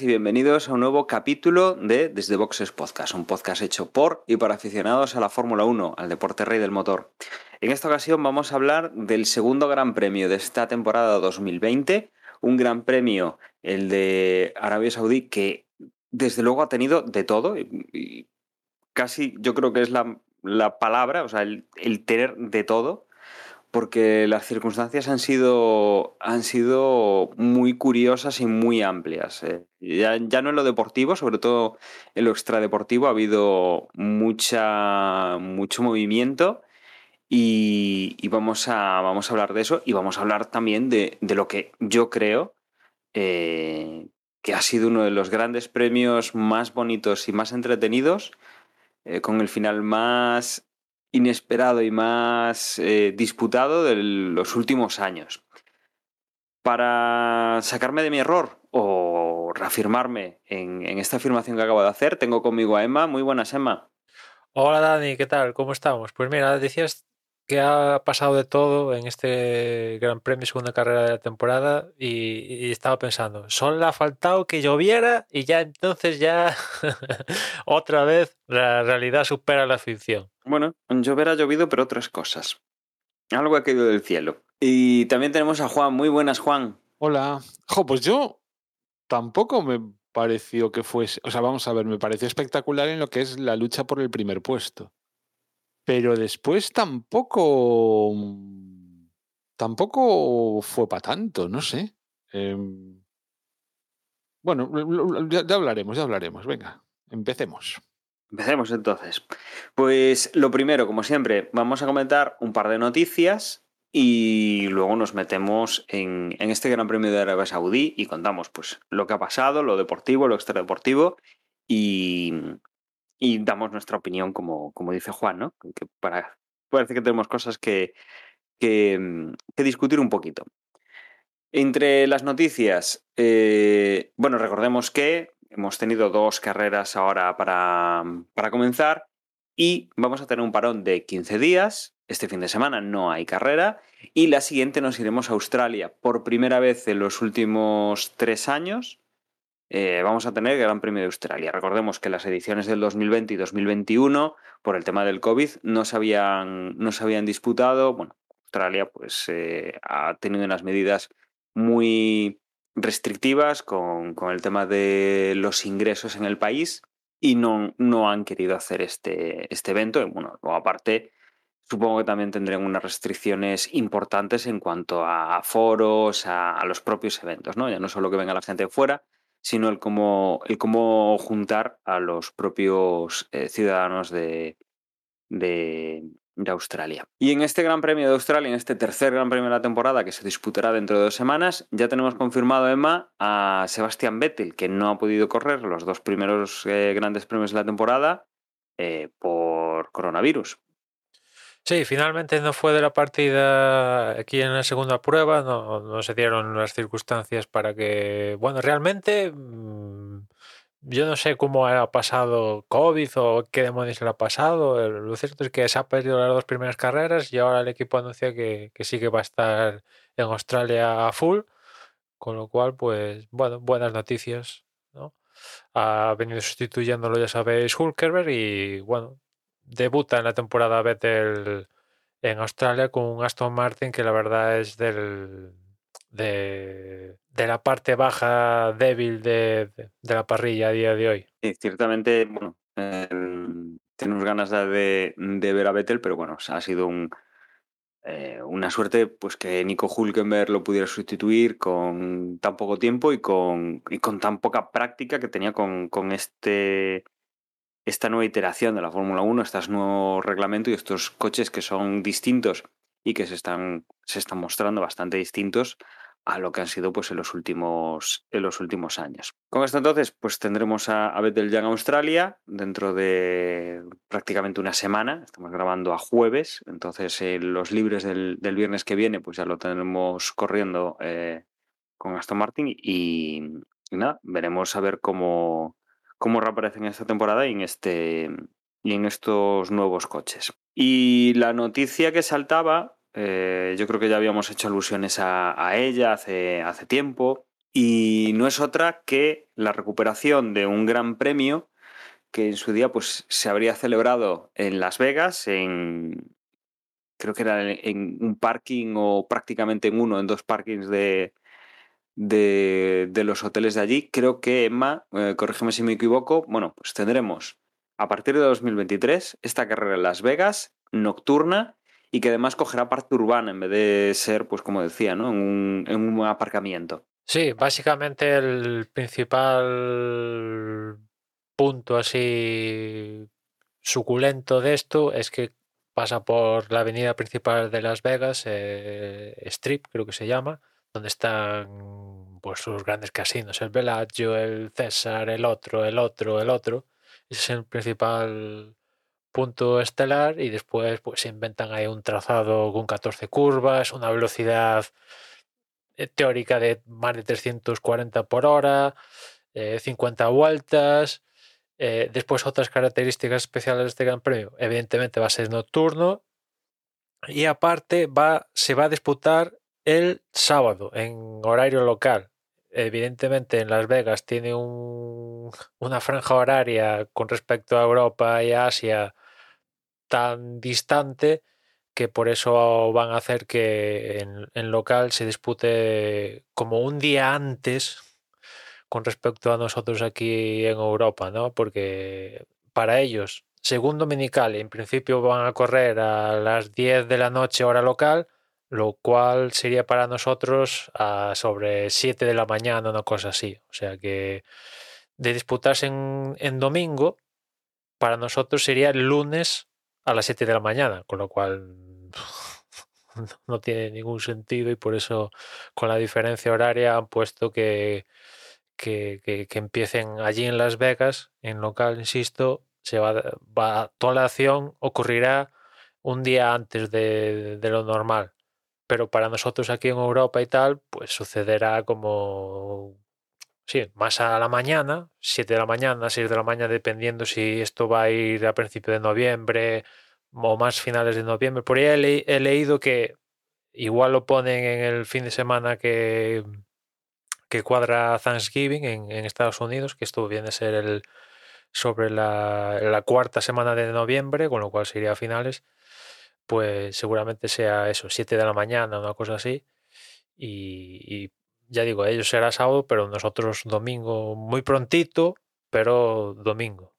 Y bienvenidos a un nuevo capítulo de Desde Boxes Podcast, un podcast hecho por y para aficionados a la Fórmula 1, al deporte rey del motor. En esta ocasión vamos a hablar del segundo gran premio de esta temporada 2020, un gran premio, el de Arabia Saudí, que desde luego ha tenido de todo, casi yo creo que es la, la palabra, o sea, el tener de todo porque las circunstancias han sido, han sido muy curiosas y muy amplias. eh. Ya, ya no en lo deportivo, sobre todo en lo extradeportivo, ha habido mucha, mucho movimiento y, vamos, a, vamos a hablar de eso y vamos a hablar también de, de lo que yo creo eh, que ha sido uno de los grandes premios más bonitos y más entretenidos, eh, con el final más inesperado y más eh, disputado de los últimos años. Para sacarme de mi error o reafirmarme en, en, esta afirmación que acabo de hacer, tengo conmigo a Emma. Muy buenas, Emma. Hola, Dani, ¿qué tal? ¿Cómo estamos? Pues mira, decías que ha pasado de todo en este Gran Premio, segunda carrera de la temporada, y, y estaba pensando, solo le ha faltado que lloviera y ya entonces ya otra vez la realidad supera la ficción. Bueno, llover ha llovido, pero otras cosas. Algo ha caído del cielo. Y también tenemos a Juan. Muy buenas, Juan. Hola. Jo, pues yo tampoco me pareció que fuese. O sea, vamos a ver, me pareció espectacular en lo que es la lucha por el primer puesto. Pero después tampoco. Tampoco fue para tanto, no sé. Eh, bueno, ya, ya hablaremos, ya hablaremos. Venga, empecemos. Empecemos entonces. Pues lo primero, como siempre, vamos a comentar un par de noticias y luego nos metemos en, en, este Gran Premio de Arabia Saudí y contamos pues lo que ha pasado, lo deportivo, lo extradeportivo y, y damos nuestra opinión como, como dice Juan, ¿no? Que parece que tenemos cosas que, que, que discutir un poquito. Entre las noticias, eh, bueno, recordemos que Hemos tenido dos carreras ahora para, para, comenzar y vamos a tener un parón de 15 días. Este fin de semana no hay carrera y la siguiente nos iremos a Australia. Por primera vez en los últimos tres años eh, vamos a tener el Gran Premio de Australia. Recordemos que las ediciones del 2020 y 2021, por el tema del COVID, no se habían, no se habían disputado. Bueno, Australia pues eh, ha tenido unas medidas muy restrictivas con, con, el tema de los ingresos en el país y no, no han querido hacer este, este evento. Bueno, aparte, supongo que también tendrán unas restricciones importantes en cuanto a foros, a, a, los propios eventos, ¿no? Ya no solo que venga la gente de fuera, sino el cómo, el cómo juntar a los propios eh, ciudadanos de, de, Australia. Y en este Gran Premio de Australia, en este tercer Gran Premio de la temporada que se disputará dentro de dos semanas, ya tenemos confirmado, Emma, a Sebastián Vettel, que no ha podido correr los dos primeros eh, grandes premios de la temporada eh, por coronavirus. Sí, finalmente no fue de la partida aquí en la segunda prueba, no, no se dieron las circunstancias para que, bueno, realmente mmm, yo no sé cómo ha pasado COVID o qué demonios le ha pasado. Lo cierto es que se ha perdido las dos primeras carreras y ahora el equipo anuncia que, que sí que va a estar en Australia a full. Con lo cual, pues, bueno, buenas noticias, ¿no? Ha venido sustituyéndolo, ya sabéis, Hulkerberg y, bueno, debuta en la temporada Vettel en Australia con un Aston Martin que la verdad es del, de, de, la parte baja débil de, de, la parrilla a día de hoy. Sí, ciertamente, bueno, tenemos ganas de, de, ver a Vettel, pero bueno, ha sido un, eh, una suerte pues que Nico Hulkenberg lo pudiera sustituir con tan poco tiempo y con, y con tan poca práctica que tenía con, con este esta nueva iteración de la Fórmula 1, estos nuevos reglamentos y estos coches que son distintos y que se están, se están mostrando bastante distintos a lo que han sido pues en los últimos en los últimos años. Con esto entonces pues tendremos a, a Bethel Young Australia dentro de prácticamente una semana, estamos grabando a jueves, entonces eh, los libres del, del, viernes que viene pues ya lo tendremos corriendo eh, con Aston Martin y, y, nada, veremos a ver cómo, cómo reaparecen esta temporada y en este y en estos nuevos coches. Y la noticia que saltaba eh, yo creo que ya habíamos hecho alusiones a, a, ella hace, hace tiempo. Y no es otra que la recuperación de un gran premio que en su día pues, se habría celebrado en Las Vegas, en, creo que era en un parking o prácticamente en uno, en dos parkings de, de, de los hoteles de allí. Creo que, Emma, eh, corrígeme si me equivoco, bueno, pues tendremos a partir de 2023 esta carrera en Las Vegas nocturna y que además cogerá parte urbana en vez de ser, pues como decía, ¿no? en, un, en un aparcamiento. Sí, básicamente el principal punto así suculento de esto es que pasa por la avenida principal de Las Vegas, eh, Strip creo que se llama, donde están pues sus grandes casinos, el Bellagio, el César, el otro, el otro, el otro. Ese es el principal punto estelar y después pues inventan ahí un trazado con 14 curvas, una velocidad eh, teórica de más de 340 por hora, eh, 50 vueltas. Eh, después otras características especiales de este Gran Premio. Evidentemente va a ser nocturno y aparte va, se va a disputar el sábado en horario local. Evidentemente en Las Vegas tiene un, una franja horaria con respecto a Europa y a Asia tan distante que por eso van a hacer que en, en, local se dispute como un día antes con respecto a nosotros aquí en Europa, ¿no? Porque para ellos, según Dominical, en principio van a correr a las 10 de la noche hora local, lo cual sería para nosotros a sobre 7 de la mañana, una cosa así. O sea que de disputarse en, en domingo, para nosotros sería el lunes a las 7 de la mañana, con lo cual no tiene ningún sentido y por eso con la diferencia horaria han puesto que, que, que, que empiecen allí en Las Vegas, en local, insisto, se va, va, toda la acción ocurrirá un día antes de, de, lo normal. Pero para nosotros aquí en Europa y tal, pues sucederá como sí, más a la mañana, 7 de la mañana, 6 de la mañana, dependiendo si esto va a ir a principio de noviembre o más finales de noviembre. Por ahí he, he leído que igual lo ponen en el fin de semana que, que cuadra Thanksgiving en, en, Estados Unidos, que esto viene a ser el sobre la, la, cuarta semana de noviembre, con lo cual sería a finales, pues seguramente sea eso, 7 de la mañana, una cosa así. Y, y ya digo, ellos será sábado, pero nosotros domingo muy prontito, pero domingo.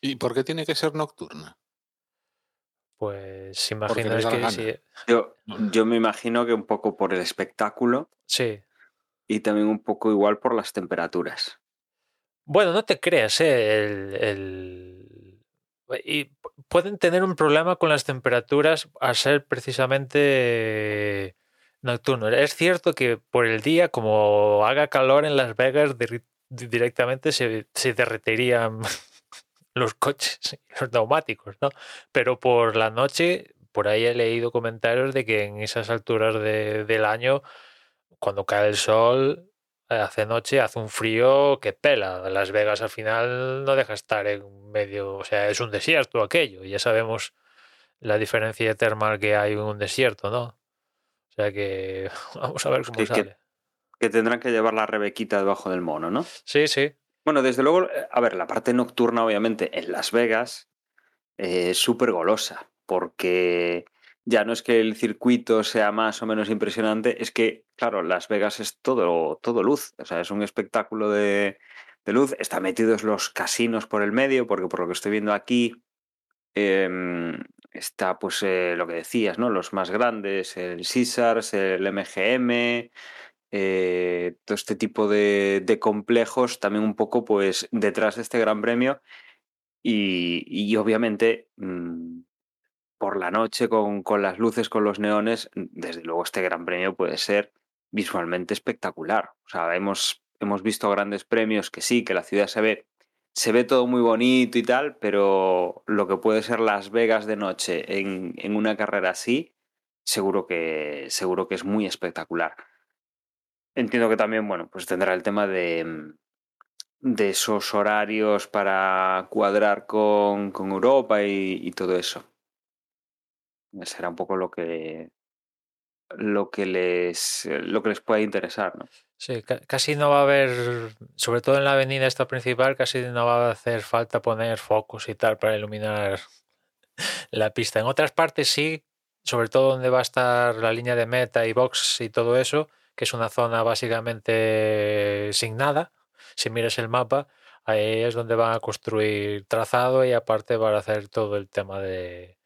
¿Y por qué tiene que ser nocturna? Pues imaginas que sí. yo, yo me imagino que un poco por el espectáculo. Sí. Y también un poco igual por las temperaturas. Bueno, no te creas, ¿eh? el, el... Y pueden tener un problema con las temperaturas a ser precisamente nocturno. Es cierto que por el día, como haga calor en Las Vegas, directamente se, se derreterían los coches, los neumáticos, ¿no? Pero por la noche, por ahí he leído comentarios de que en esas alturas de, del año, cuando cae el sol, hace noche, hace un frío que pela. Las Vegas al final no deja estar en medio, o sea, es un desierto aquello. Ya sabemos la diferencia termal que hay en un desierto, ¿no? O sea que vamos a ver cómo que, sale. Que, que, tendrán que llevar la rebequita debajo del mono, ¿no? Sí, sí. Bueno, desde luego, a ver, la parte nocturna, obviamente, en Las Vegas eh, es súper golosa, porque ya no es que el circuito sea más o menos impresionante, es que, claro, Las Vegas es todo, todo luz, o sea, es un espectáculo de, de luz, está metidos los casinos por el medio, porque por lo que estoy viendo aquí, eh, está pues eh, lo que decías, ¿no? Los más grandes, el Caesars, el MGM, eh, todo este tipo de, de, complejos también un poco pues detrás de este gran premio y, y obviamente mmm, por la noche con, con, las luces, con los neones, desde luego este gran premio puede ser visualmente espectacular. O sea, hemos, visto grandes premios que sí, que la ciudad se ve, se ve todo muy bonito y tal, pero lo que puede ser Las Vegas de noche en, en una carrera así, seguro que, seguro que es muy espectacular. Entiendo que también, bueno, pues tendrá el tema de, de esos horarios para cuadrar con, con Europa y todo eso. Será un poco lo que lo que les lo que les pueda interesar, ¿no? Sí, ca- casi no va a haber, sobre todo en la avenida esta principal, casi no va a hacer falta poner focos y tal para iluminar la pista. En otras partes sí, sobre todo donde va a estar la línea de meta y box y todo eso, que es una zona básicamente sin nada. Si miras el mapa, ahí es donde van a construir trazado y aparte van a hacer todo el tema de,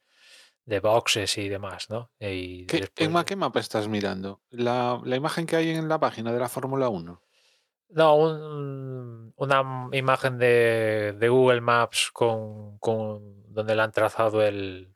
de boxes y demás, ¿no? Y ¿Qué, después- en ma- qué mapa estás mirando? La, la imagen que hay en la página de la Fórmula 1. No, un- una imagen de, de Google Maps con, con donde le han trazado el,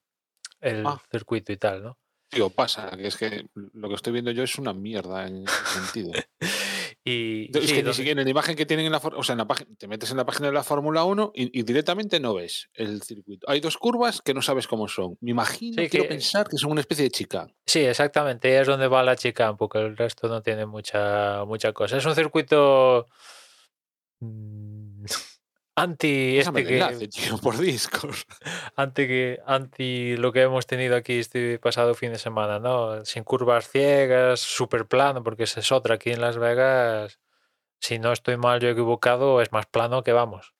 el Ah. circuito y tal, ¿no? Tío, pasa, que es que lo que estoy viendo yo es una mierda en ese sentido. Y Es sí, que ni siquiera en la imagen que tienen en la o sea, en la página, te metes en la página de la Fórmula 1 y, y directamente no ves el circuito. Hay dos curvas que no sabes cómo son. Me imagino, Sí, quiero que- pensar que son una especie de chica. sí, exactamente, ahí es donde va la chica, porque el resto no tiene mucha, mucha cosa. Es un circuito mm, anti este el que, tío, por Discord. anti que anti lo que hemos tenido aquí este pasado fin de semana, ¿no? Sin curvas ciegas, súper plano, porque esa es otra aquí en Las Vegas. Si no estoy mal yo equivocado, es más plano que vamos.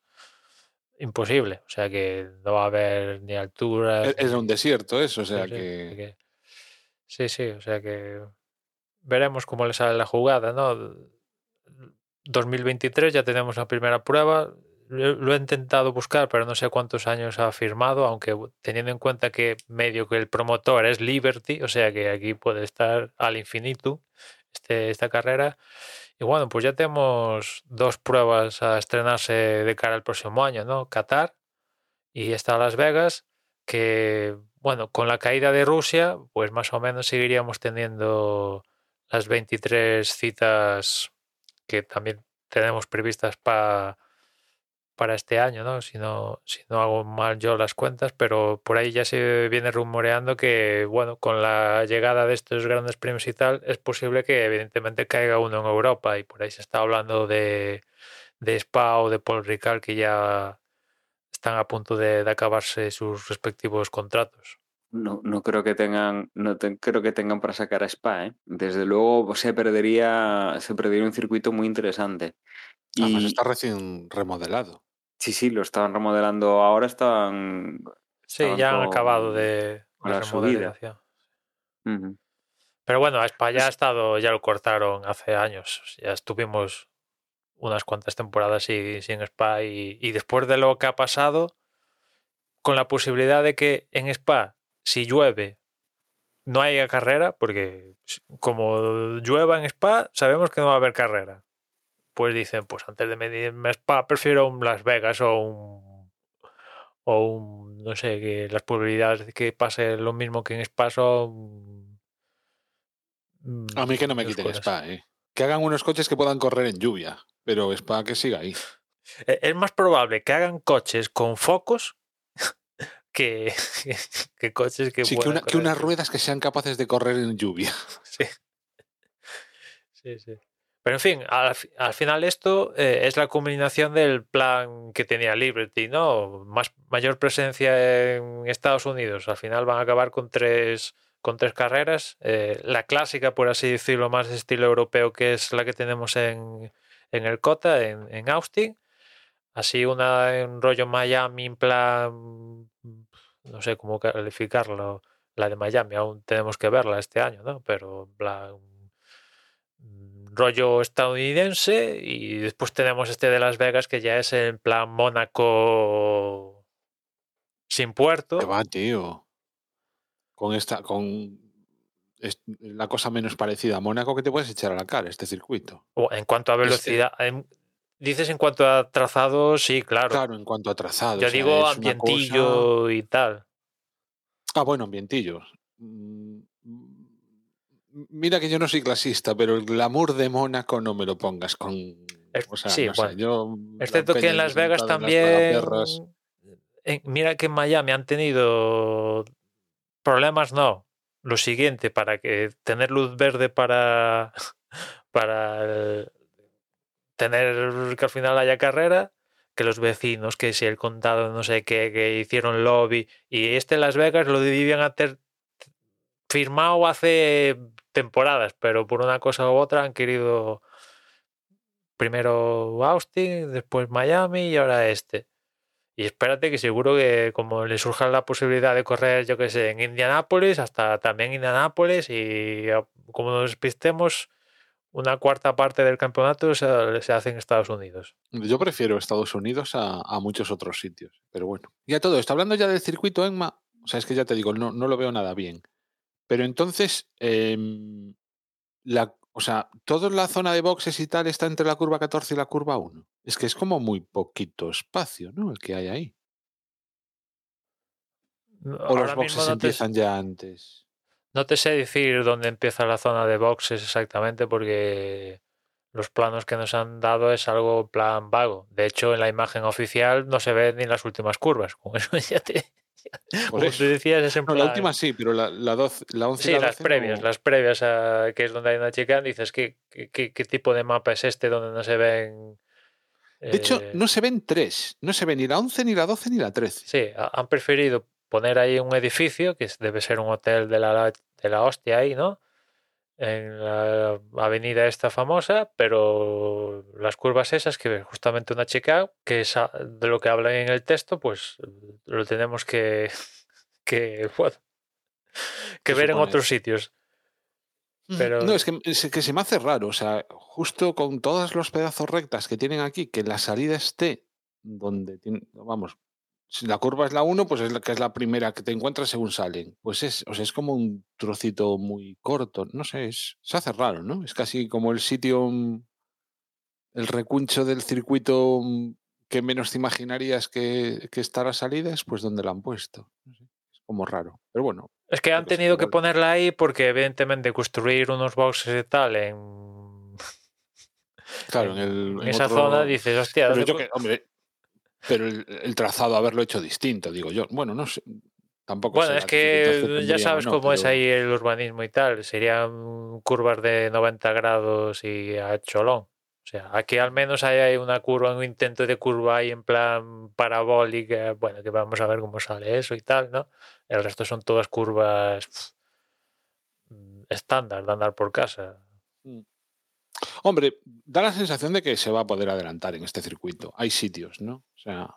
Imposible. O sea que no va a haber ni alturas. Es, un desierto eso, o sea sí, que- Sí, sí, o sea que veremos cómo le sale la jugada, ¿no? 2023 ya tenemos la primera prueba. Lo he intentado buscar, pero no sé cuántos años ha firmado, aunque teniendo en cuenta que medio que el promotor es Liberty, o sea que aquí puede estar al infinito este, esta carrera. Y bueno, pues ya tenemos dos pruebas a estrenarse de cara al próximo año, ¿no? Qatar y está Las Vegas, que bueno, con la caída de Rusia, pues más o menos seguiríamos teniendo las 23 citas que también tenemos previstas pa- para este año, ¿no? Si no, si no hago mal yo las cuentas, pero por ahí ya se viene rumoreando que, bueno, con la llegada de estos grandes premios y tal, es posible que evidentemente caiga uno en Europa y por ahí se está hablando de, de Spa o de Paul Ricard que ya están a punto de, de acabarse sus respectivos contratos. No, no creo que tengan, no te- creo que tengan para sacar a Spa, ¿eh? Desde luego se perdería, se perdería un circuito muy interesante. Además Y está recién remodelado. Sí, sí, lo estaban remodelando ahora, estaban. Sí, estaban ya han con- acabado de con la remodelación. Pero bueno, a Spa ya ha estado, ya lo cortaron hace años. Ya estuvimos unas cuantas temporadas y- sin Spa y, y después de lo que ha pasado, con la posibilidad de que en Spa, si llueve, no haya carrera, porque como llueva en Spa, sabemos que no va a haber carrera. Pues dicen, pues antes de medirme Spa, prefiero un Las Vegas o un o un, no sé, que las probabilidades de que pase lo mismo que en Spa son A mí que no me quiten. Spa, ¿eh? Que hagan unos coches que puedan correr en lluvia, pero Spa que siga ahí. E- Es más probable que hagan coches con focos que, que coches que Sí, que, una- que unas ruedas que sean capaces de correr en lluvia. Sí. Sí, sí. Pero en fin, al, al final esto eh, es la combinación del plan que tenía Liberty, ¿no? Más, mayor presencia en Estados Unidos. Al final van a acabar con tres, con tres carreras. Eh, la clásica, por así decirlo, más de estilo europeo, que es la que tenemos en, en el COTA, en, en Austin. Así una en rollo Miami, en plan, no sé cómo calificarlo, la de Miami, aún tenemos que verla este año, ¿no? Pero en plan, rollo estadounidense y después tenemos este de Las Vegas que ya es en plan Mónaco sin puerto. Que va, tío. Con esta, con es- la cosa menos parecida a Mónaco que te puedes echar a la cara, este circuito. O en cuanto a Este- velocidad, en- dices en cuanto a trazado, sí, claro. Claro, en cuanto a trazado. Yo o sea, digo cosa- ambientillo y tal. Ah, bueno, ambientillos. Mm, mira que yo no soy clasista, pero el glamour de Mónaco no me lo pongas con. Es- O sea, sí, no sé, bueno. yo, la Excepto que en Las Vegas en las también. en- mira que en Miami han tenido problemas, no. Lo siguiente, para que tener luz verde para, para el- tener que al final haya carrera, que los vecinos, que si el condado no sé qué, que hicieron lobby. Y este Las Vegas lo debían haber firmado hace temporadas, pero por una cosa u otra han querido primero Austin, después Miami y ahora este. Y espérate que seguro que como le surja la posibilidad de correr, yo que sé, en Indianápolis, hasta también Indianápolis y a- como nos despistemos, una cuarta parte del campeonato se, hace en Estados Unidos. Yo prefiero Estados Unidos a, a muchos otros sitios, pero bueno. Y a todo esto, hablando ya del circuito Enma, o sea, es que ya te digo, no, no lo veo nada bien. Pero entonces, em, la, o sea, toda la zona de boxes y tal está entre la curva 14 y la curva 1. Es que es como muy poquito espacio, ¿no? El que hay ahí. O los Ahora boxes no te- empiezan ya antes. No te sé decir dónde empieza la zona de boxes exactamente porque los planos que nos han dado es algo plan vago. De hecho, en la imagen oficial no se ven ni las últimas curvas. Con eso ya te... Como tú decías, es en No, plan... la última sí, pero la, la, 12, la 11 y Sí, la las 12 previas, no- las previas a que es donde hay una chica, dices, ¿qué, qué, qué- qué tipo de mapa es este donde no se ven... De hecho, eh, no se ven tres. No se ve ni la 11, ni la 12, ni la 13. Sí, ha- han preferido poner ahí un edificio, que debe ser un hotel de la, de la hostia ahí, ¿no? En la avenida esta famosa, pero las curvas esas, que justamente una chica, que es de lo que habla en el texto, pues lo tenemos que, que, bueno, que Se ver en otros sitios. Pero- No, es que, es que se me hace raro. O sea, justo con todos los pedazos rectas que tienen aquí, que la salida esté donde tiene, vamos, si la curva es la 1, pues es la que es la primera que te encuentras según salen. Pues es, o sea, es como un trocito muy corto. No sé, es, se hace raro, ¿no? Es casi como el sitio, mm, el recuncho del circuito mm, que menos te imaginarías que, que está a la salida, es pues donde la han puesto. Es como raro. Pero bueno, Es que han tenido que ponerla ahí porque evidentemente construir unos boxes y tal en, claro, en, el, en esa otro- zona dices, hostia, Pero ¿dónde yo pu- que, hombre, pero el, el trazado haberlo hecho distinto, digo yo. Bueno, no sé. Tampoco Bueno, es que ya sabes no, cómo es ahí el urbanismo y tal. Serían curvas de 90 grados y a cholón. O sea, aquí al menos hay, una curva, un intento de curva ahí en plan parabólica. Bueno, que vamos a ver cómo sale eso y tal, ¿no? El resto son todas curvas mm, estándar de andar por casa. Hombre, da la sensación de que se va a poder adelantar en este circuito. Hay sitios, ¿no? O sea,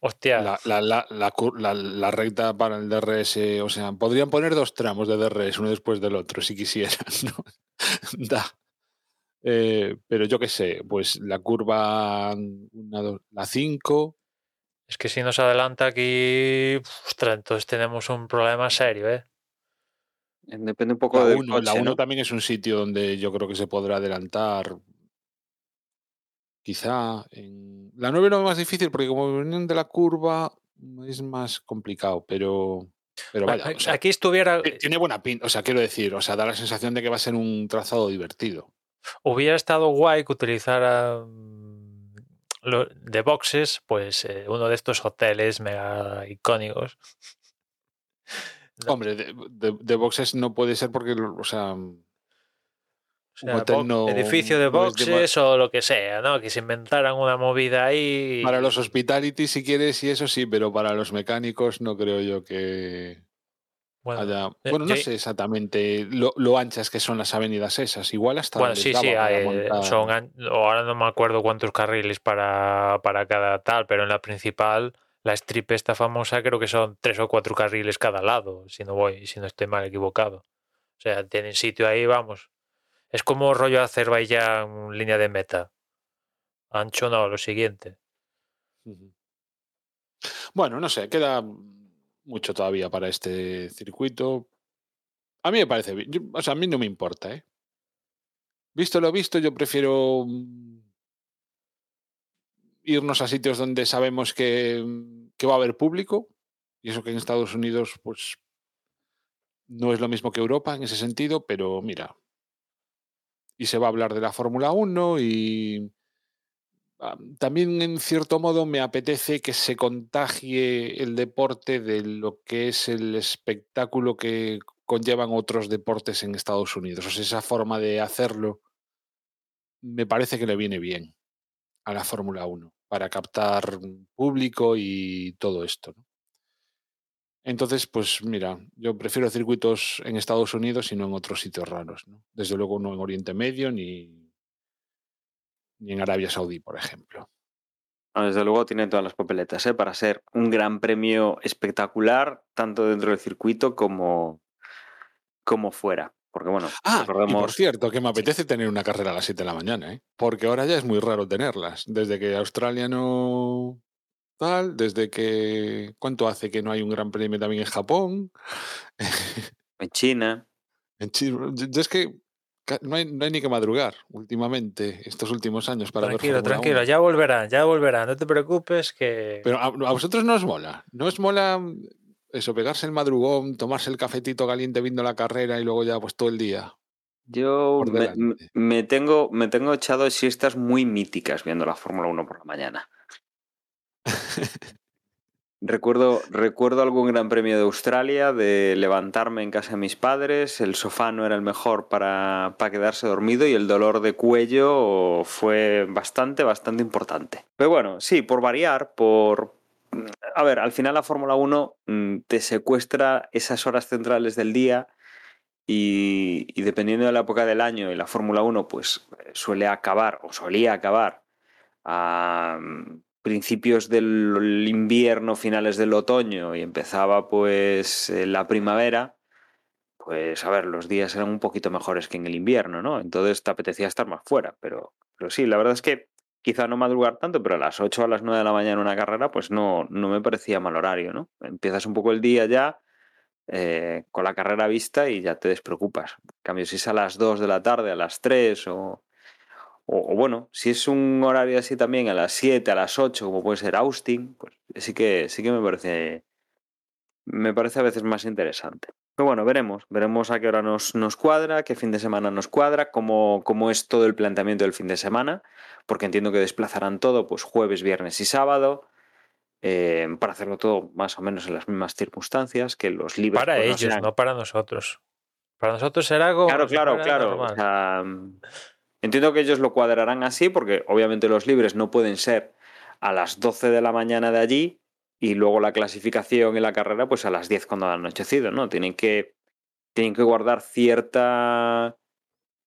Hostia, la, recta para el DRS, o sea, podrían poner dos tramos de DRS uno después del otro, si quisieran, ¿no? da. Eh, pero yo qué sé, pues la curva, una, dos- la 5, es que si nos adelanta aquí, ostras, entonces tenemos un problema serio, ¿eh? Depende un poco La del 1 coche, la ¿no? también es un sitio donde yo creo que se podrá adelantar. Quizá en. La 9 no es más difícil porque como vienen de la curva es más complicado, pero. Pero vaya, o sea, aquí estuviera, ti- tiene buena pinta. O sea, quiero decir, o sea, da la sensación de que va a ser un trazado divertido. Hubiera estado guay que utilizara mm, de boxes, pues eh, uno de estos hoteles mega icónicos. Hombre, de, de- de boxes no puede ser porque, o sea, O sea, hotel bo- no- edificio de no boxes o lo que sea, ¿no? Que se inventaran una movida ahí. para los hospitality si quieres y eso sí, pero para los mecánicos no creo yo que, bueno, haya- eh, Bueno, no yo- sé exactamente lo, lo anchas que son las avenidas esas. Igual hasta bueno, sí, sí, hay, son ahora no me acuerdo cuántos carriles para, para cada tal, pero en la principal, la strip esta famosa, creo que son tres o cuatro carriles cada lado, si no voy, si no estoy mal equivocado. O sea, tienen sitio ahí, vamos. Es como rollo Azerbaiyán línea de meta. Ancho no, lo siguiente. Bueno, no sé, queda mucho todavía para este circuito. A mí me parece bien. O sea, a mí no me importa, ¿eh? Visto lo visto, yo prefiero irnos a sitios donde sabemos que, va a haber público. Y eso que en Estados Unidos, pues, No es lo mismo que Europa en ese sentido, pero mira. Y se va a hablar de la Fórmula 1 y también en cierto modo me apetece que se contagie el deporte de lo que es el espectáculo que conllevan otros deportes en Estados Unidos. O sea, esa forma de hacerlo me parece que le viene bien a la Fórmula 1 para captar público y todo esto. ¿no? Entonces, pues mira, yo prefiero circuitos en Estados Unidos y no en otros sitios raros. ¿no? Desde luego no en Oriente Medio ni, ni en Arabia Saudí, por ejemplo. Desde luego tiene todas las papeletas ¿eh? para ser un gran premio espectacular, tanto dentro del circuito como, como fuera. Porque bueno, Ah, y por cierto, que me apetece tener una carrera a las 7 de la mañana, ¿eh? Porque ahora ya es muy raro tenerlas. Desde que Australia no tal, desde que... ¿Cuánto hace que no hay un gran premio también en Japón? En China, En Chi- yo- yo es que no hay, no hay ni que madrugar últimamente, estos últimos años, para Tranquilo, ver tranquilo, 1. ya volverán, ya volverán, no te preocupes que... Pero a, a vosotros no os mola. ¿No os mola eso, pegarse el madrugón, tomarse el cafetito caliente viendo la carrera y luego ya pues todo el día? yo me tengo, me tengo echado siestas muy míticas viendo la Fórmula 1 por la mañana. Recuerdo, recuerdo algún gran premio de Australia de levantarme en casa de mis padres, el sofá no era el mejor para, para quedarse dormido y el dolor de cuello fue bastante, bastante importante. Pero bueno, sí, por variar, por... A ver, al final la Fórmula 1 mm, te secuestra esas horas centrales del día y, dependiendo de la época del año y la Fórmula 1 pues suele acabar o solía acabar a mm, principios del invierno, finales del otoño y empezaba pues eh, la primavera, pues a ver, los días eran un poquito mejores que en el invierno, ¿no? Entonces te apetecía estar más fuera, pero, pero sí, la verdad es que quizá no madrugar tanto, pero a las 8 o a las 9 de la mañana una carrera, pues no, no me parecía mal horario, ¿no? Empiezas un poco el día ya eh, con la carrera vista y ya te despreocupas. En cambio, si es a las 2 de la tarde, a las 3 o, o, o bueno, si es un horario así también a las 7, a las 8, como puede ser Austin, pues sí que, sí que me parece me parece a veces más interesante. Pero bueno, veremos, veremos a qué hora nos, nos cuadra, qué fin de semana nos cuadra, cómo, cómo es todo el planteamiento del fin de semana, porque entiendo que desplazarán todo, pues jueves, viernes y sábado, eh, para hacerlo todo más o menos en las mismas circunstancias, que los libres... Para pues, no ellos, sean- no para nosotros. Para nosotros será algo... Claro, claro, claro. o sea, entiendo que ellos lo cuadrarán así porque obviamente los libres no pueden ser a las 12 de la mañana de allí y luego la clasificación y la carrera pues a las 10 cuando ha anochecido, ¿no? Tienen que, tienen que guardar cierta,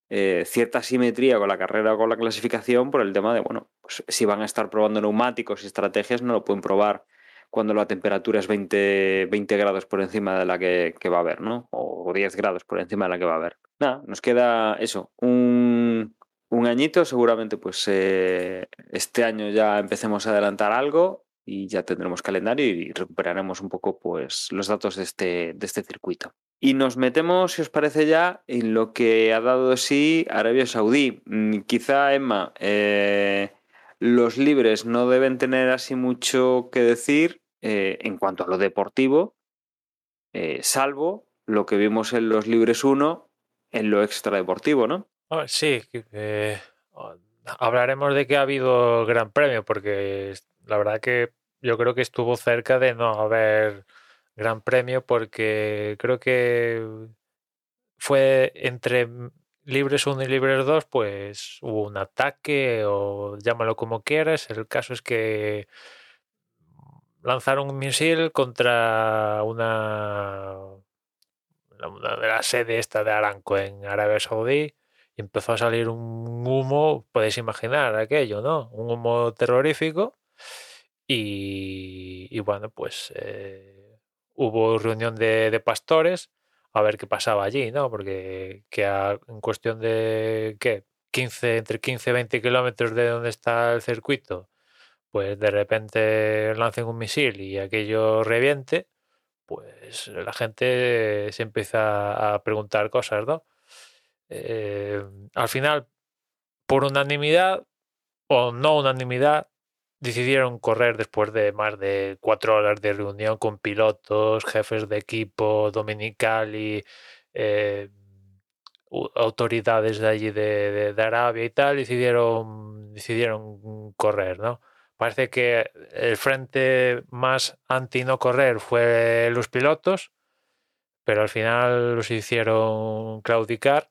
eh, cierta simetría con la carrera o con la clasificación por el tema de, bueno, pues si van a estar probando neumáticos y estrategias no lo pueden probar cuando la temperatura es 20, 20 grados por encima de la que, va a haber, ¿no? O 10 grados por encima de la que va a haber. Nada, nos queda eso, un, un añito, seguramente pues eh, este año ya empecemos a adelantar algo y ya tendremos calendario y recuperaremos un poco pues los datos de este, de este circuito. Y nos metemos, si os parece ya, en lo que ha dado sí Arabia Saudí. Mm, Quizá, Emma, eh, los libres no deben tener así mucho que decir eh, en cuanto a lo deportivo, eh, salvo lo que vimos en los libres 1 en lo extradeportivo, ¿no? Ah, Sí, hablaremos de que ha habido gran premio, porque la verdad que yo creo que estuvo cerca de no haber gran premio, porque creo que fue entre libres 1 y libres 2, pues hubo un ataque o llámalo como quieras. El caso es que lanzaron un misil contra una, una de la sede esta de Aramco en Arabia Saudí y empezó a salir un humo, podéis imaginar aquello, ¿no? Un humo terrorífico y, bueno, pues eh, hubo reunión de, de pastores a ver qué pasaba allí, ¿no? Porque que en cuestión de, ¿qué? 15, entre 15 y 20 kilómetros de donde está el circuito, pues de repente lancen un misil y aquello reviente, pues la gente se empieza a preguntar cosas, ¿no? Eh, al final, por unanimidad o no unanimidad, decidieron correr después de más de cuatro horas de reunión con pilotos, jefes de equipo, Dominicali, eh, autoridades de allí de, de, Arabia y tal, decidieron, decidieron correr, ¿no? Parece que el frente más anti no correr fue los pilotos, pero al final los hicieron claudicar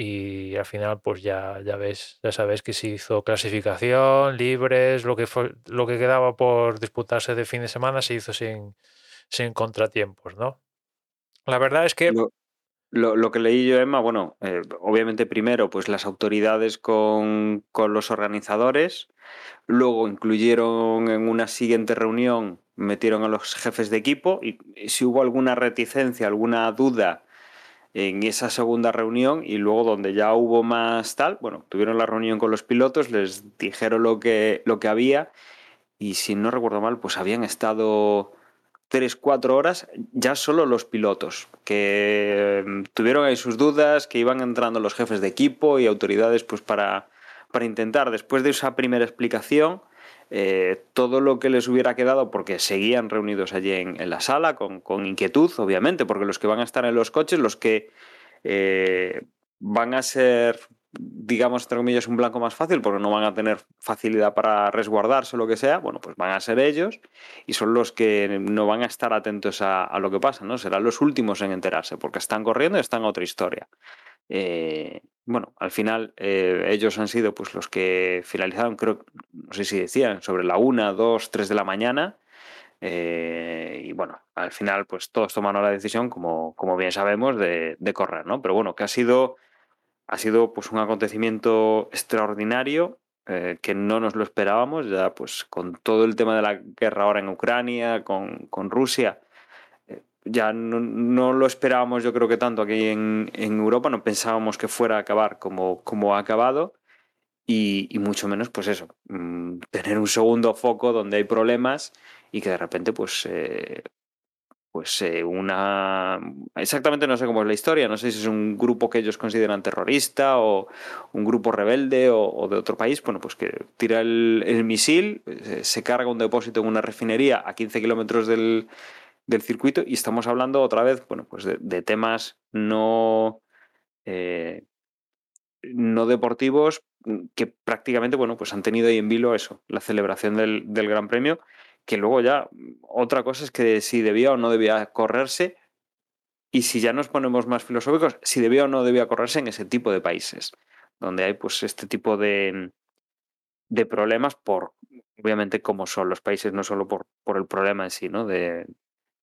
y al final pues ya, ya ves, ya sabes que se hizo clasificación, libres, lo que fue, lo que quedaba por disputarse de fin de semana se hizo sin, sin contratiempos, ¿no? La verdad es que lo, lo, que leí yo, Emma, bueno, eh, obviamente primero pues las autoridades con, con los organizadores, luego incluyeron en una siguiente reunión, metieron a los jefes de equipo y si hubo alguna reticencia, alguna duda en esa segunda reunión y luego donde ya hubo más tal, bueno, tuvieron la reunión con los pilotos, les dijeron lo que, lo que había y si no recuerdo mal, pues habían estado tres, cuatro horas ya solo los pilotos, que mm, tuvieron ahí sus dudas, que iban entrando los jefes de equipo y autoridades pues para, para intentar, después de esa primera explicación, eh, todo lo que les hubiera quedado, porque seguían reunidos allí en, la sala, con, inquietud, obviamente, porque los que van a estar en los coches, los que eh, van a ser, digamos, entre comillas, un blanco más fácil, porque no van a tener facilidad para resguardarse o lo que sea, bueno, pues van a ser ellos y son los que no van a estar atentos a, a lo que pasa, ¿no? Serán los últimos en enterarse, porque están corriendo y están en otra historia. Eh, bueno, al final eh, ellos han sido pues los que finalizaron, creo, no sé si decían, sobre la 1, 2, 3 de la mañana. Eh, y bueno, al final pues todos tomaron la decisión, como, como bien sabemos, de, correr, ¿no? Pero bueno, que ha sido, ha sido pues un acontecimiento extraordinario eh, que no nos lo esperábamos, ya pues con todo el tema de la guerra ahora en Ucrania, con, con Rusia, ya no, no, lo esperábamos yo creo que tanto aquí en, en, Europa, no pensábamos que fuera a acabar como, como ha acabado. Y, y, mucho menos pues eso, mmm, tener un segundo foco donde hay problemas y que de repente pues... Eh, pues eh, una... Exactamente no sé cómo es la historia, no sé si es un grupo que ellos consideran terrorista o un grupo rebelde o, o de otro país, bueno, pues que tira el, el misil, eh, se carga un depósito en una refinería a 15 kilómetros del, del circuito y estamos hablando otra vez, bueno, pues de, temas no, eh, no deportivos que prácticamente, bueno, pues han tenido ahí en vilo eso, la celebración del, del, Gran Premio, que luego ya otra cosa es que si debía o no debía correrse y si ya nos ponemos más filosóficos, si debía o no debía correrse en ese tipo de países, donde hay pues este tipo de, de problemas por, obviamente, como son los países, no solo por, por el problema en sí, ¿no? De,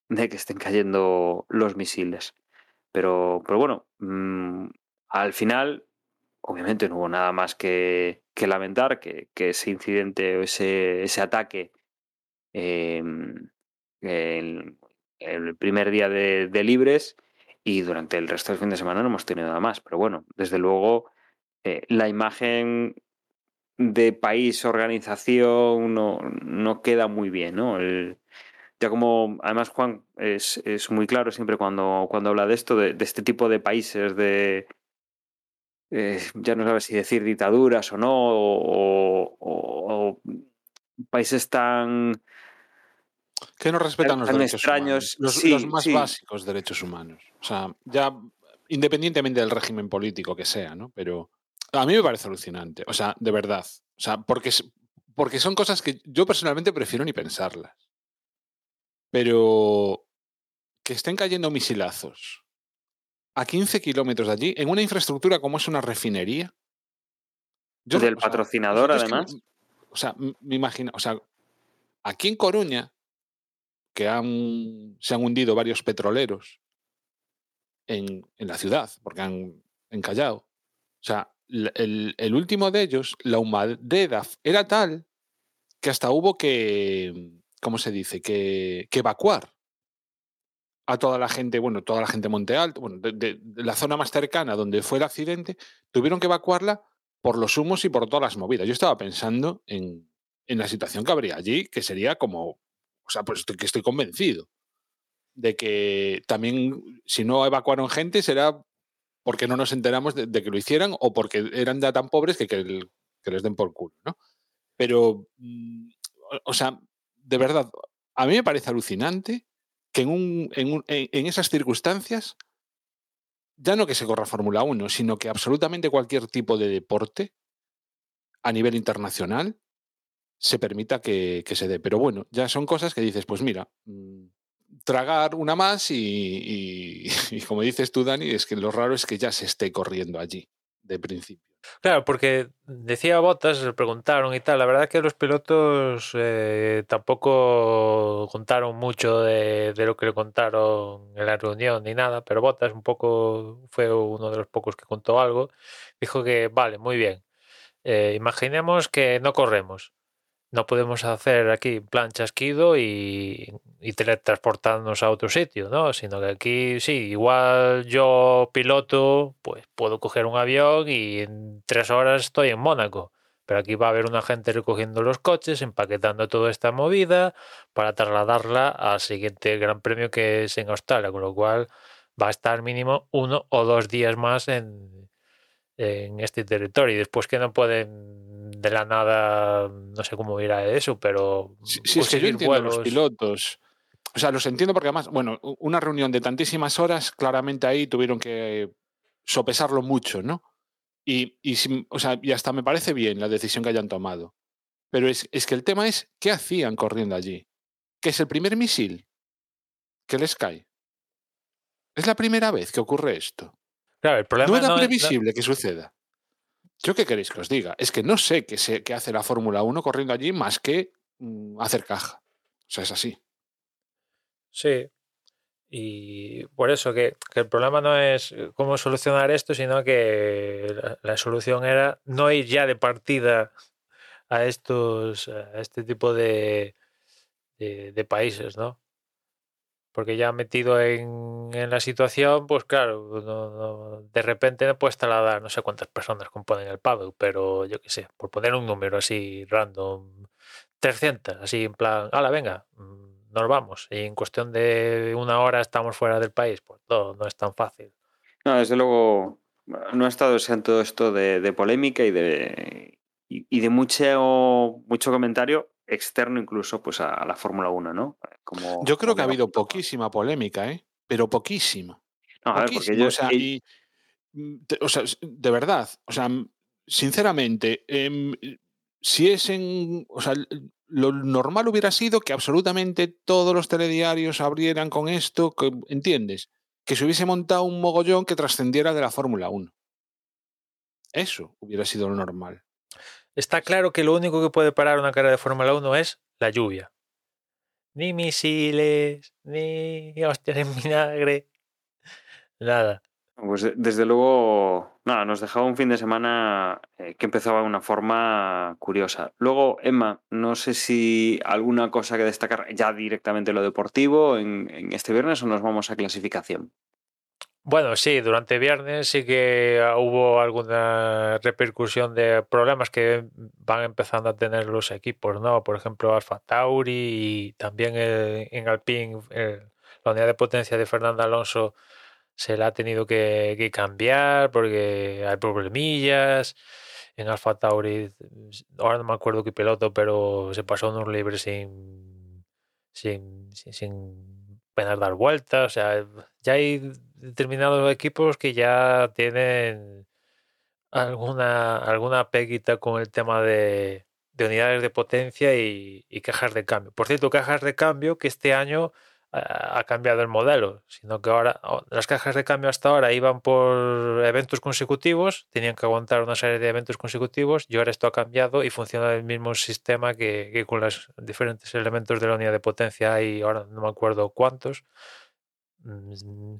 de que estén cayendo los misiles. Pero, pero bueno, mmm, al final, obviamente no hubo nada más que, lamentar que, ese incidente o ese, ataque eh, el, primer día de, libres y durante el resto del fin de semana no hemos tenido nada más. Pero bueno, desde luego, eh, la imagen de país, organización, no, no queda muy bien, ¿no? Ya como además Juan es, es muy claro siempre cuando, cuando habla de esto, de, de este tipo de países, de eh, ya no sabes si decir dictaduras o no, o, o, o países tan que no respetan los derechos extraños, humanos, los, sí, los más sí. básicos derechos humanos. O sea, ya independientemente del régimen político que sea, ¿no? Pero a mí me parece alucinante, o sea, de verdad. O sea, porque, porque son cosas que yo personalmente prefiero ni pensarlas. Pero que estén cayendo misilazos a 15 kilómetros de allí, en una infraestructura como es una refinería. Yo, Del o sea, patrocinador, además. Que, o sea, me imagino, o sea, aquí en Coruña, que han, se han hundido varios petroleros en, en la ciudad, porque han encallado. O sea, el, el, último de ellos, la humedad era tal que hasta hubo que, ¿cómo se dice? Que, evacuar a toda la gente, bueno, toda la gente de Monte Alto, bueno, de, la zona más cercana donde fue el accidente, tuvieron que evacuarla por los humos y por todas las movidas. Yo estaba pensando en, la situación que habría allí, que sería como, o sea, pues estoy, convencido de que también, si no evacuaron gente, será porque no nos enteramos de, que lo hicieran o porque eran ya tan pobres que, que, que les den por culo, ¿no? Pero mm, o sea, de verdad, a mí me parece alucinante que en, un, en, un, en, esas circunstancias, ya no que se corra Fórmula 1, sino que absolutamente cualquier tipo de deporte a nivel internacional se permita que, se dé. Pero bueno, ya son cosas que dices, pues mira, mm, tragar una más y, y, como dices tú, Dani, es que lo raro es que ya se esté corriendo allí de principio. Claro, porque decía Botas, le preguntaron y tal, la verdad que los pilotos eh, tampoco contaron mucho de, de, lo que le contaron en la reunión ni nada, pero Botas un poco fue uno de los pocos que contó algo, dijo que vale, muy bien, eh, imaginemos que no corremos, no podemos hacer aquí plan chasquido y, y, teletransportarnos a otro sitio, ¿no? Sino que aquí sí, igual yo piloto, pues puedo coger un avión y en tres horas estoy en Mónaco. Pero aquí va a haber una gente recogiendo los coches, empaquetando toda esta movida para trasladarla al siguiente gran premio que es en Australia, con lo cual va a estar mínimo uno o dos días más en, en este territorio. Y después que no pueden de la nada, no sé cómo irá eso, pero. Sí, sí es que yo entiendo vuelos... los pilotos. O sea, los entiendo porque además, bueno, una reunión de tantísimas horas, claramente ahí tuvieron que sopesarlo mucho, ¿no? Y, y, o sea, y hasta me parece bien la decisión que hayan tomado. Pero es, es, que el tema es, ¿qué hacían corriendo allí? ¿Que es el primer misil que les cae? Es la primera vez que ocurre esto. Claro, el problema no era no previsible es, que suceda. ¿Yo qué queréis que os diga? Es que no sé qué, se, qué hace la Fórmula 1 corriendo allí más que mmm, hacer caja. O sea, es así. Sí. Y por eso que, que, el problema no es cómo solucionar esto, sino que la, la, solución era no ir ya de partida a estos a este tipo de, de, de países, ¿no? Porque ya metido en, en la situación, pues claro, no, no, de repente no puedes trasladar no sé cuántas personas componen el paddock, pero yo qué sé, por poner un número así random, 300, así en plan, hala, venga, mm, nos vamos. Y en cuestión de una hora estamos fuera del país, pues no, no es tan fácil. No, desde luego, no ha estado exento esto de, de polémica y de, y, y de mucho, mucho comentario externo incluso pues a, a la Fórmula 1, ¿no? Como, yo creo como que ha habido poquísima polémica, ¿eh? Pero poquísima. No, a. Ver, yo, o, sea, y, o, sea, de verdad, o sea, sinceramente, eh, si es en, o sea, lo normal hubiera sido que absolutamente todos los telediarios abrieran con esto, que, ¿entiendes? Que se hubiese montado un mogollón que trascendiera de la Fórmula 1. Eso hubiera sido lo normal. Está claro que lo único que puede parar una carrera de Fórmula 1 es la lluvia. Ni misiles, ni hostias en vinagre. Nada. Pues desde luego, nada, nos dejaba un fin de semana eh, que empezaba de una forma curiosa. Luego, Emma, no sé si alguna cosa que destacar ya directamente lo deportivo en, en este viernes o nos vamos a clasificación. Bueno, sí, durante viernes sí que hubo alguna repercusión de problemas que van empezando a tener los equipos, ¿no? Por ejemplo, Alfa Tauri y también en Alpine la unidad de potencia de Fernando Alonso se la ha tenido que, cambiar porque hay problemillas. En Alfa Tauri, ahora no me acuerdo qué piloto, pero se pasó unos libres sin, sin, sin, sin dar vueltas. O sea, ya hay determinados equipos que ya tienen alguna, alguna peguita con el tema de, de unidades de potencia y, y, cajas de cambio. Por cierto, cajas de cambio que este año ha cambiado el modelo, sino que ahora las cajas de cambio hasta ahora iban por eventos consecutivos, tenían que aguantar una serie de eventos consecutivos y ahora esto ha cambiado y funciona el mismo sistema que, con los diferentes elementos de la unidad de potencia hay, ahora no me acuerdo cuántos, mm,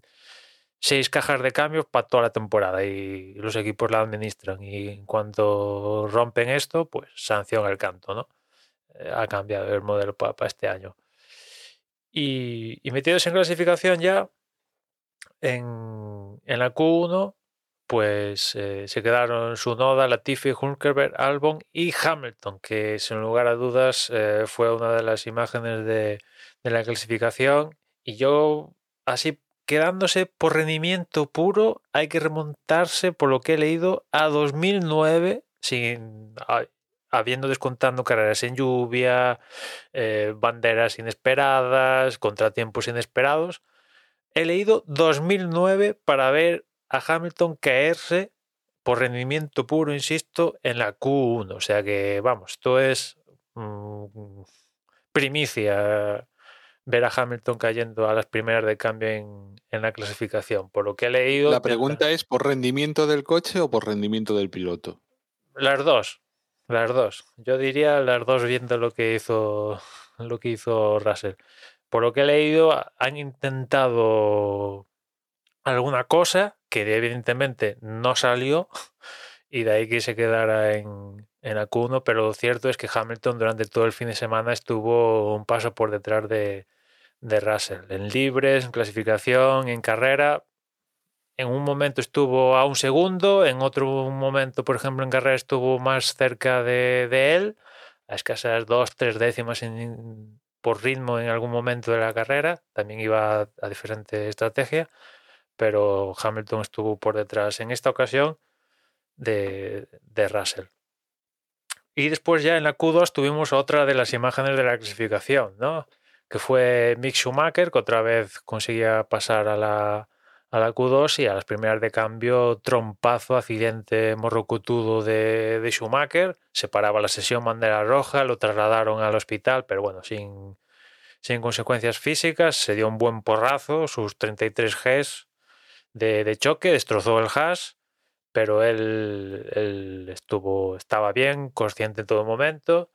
seis cajas de cambios para toda la temporada y los equipos la administran y en cuanto rompen esto, pues sanción el canto, ¿no? Eh, ha cambiado el modelo para, este año. Y, metidos en clasificación ya, en, en la Q1, pues eh, se quedaron Sunoda, Latifi, Hulkerberg, Albon y Hamilton, que sin lugar a dudas eh, fue una de las imágenes de, de la clasificación. Y yo, así quedándose por rendimiento puro, hay que remontarse, por lo que he leído, a 2009, sin, habiendo descontando carreras en lluvia, eh, banderas inesperadas, contratiempos inesperados. He leído 2009 para ver a Hamilton caerse por rendimiento puro, insisto, en la Q1. O sea que, vamos, esto es mm, primicia ver a Hamilton cayendo a las primeras de cambio en, en la clasificación. Por lo que he leído... La pregunta es, ¿por rendimiento del coche o por rendimiento del piloto? Las dos, las dos. Yo diría las dos viendo lo que hizo lo que hizo Russell. Por lo que he leído, han intentado alguna cosa que evidentemente no salió y de ahí que se quedara en, en Q1, pero lo cierto es que Hamilton durante todo el fin de semana estuvo un paso por detrás de, de Russell. En libres, en clasificación, en carrera. En un momento estuvo a un segundo, en otro momento, por ejemplo, en carrera estuvo más cerca de, de él, a escasas dos, tres décimas por ritmo en algún momento de la carrera. También iba a, a diferente estrategia, pero Hamilton estuvo por detrás en esta ocasión de, de Russell. Y después ya en la Q2 tuvimos otra de las imágenes de la clasificación, ¿no? Que fue Mick Schumacher, que otra vez conseguía pasar a la, a la Q2 y a las primeras de cambio, trompazo, accidente morrocotudo de, de Schumacher, se paraba la sesión bandera roja, lo trasladaron al hospital, pero bueno, sin, sin consecuencias físicas, se dio un buen porrazo, sus 33 Gs de, de choque, destrozó el hash, pero él, él estuvo, estaba bien, consciente en todo momento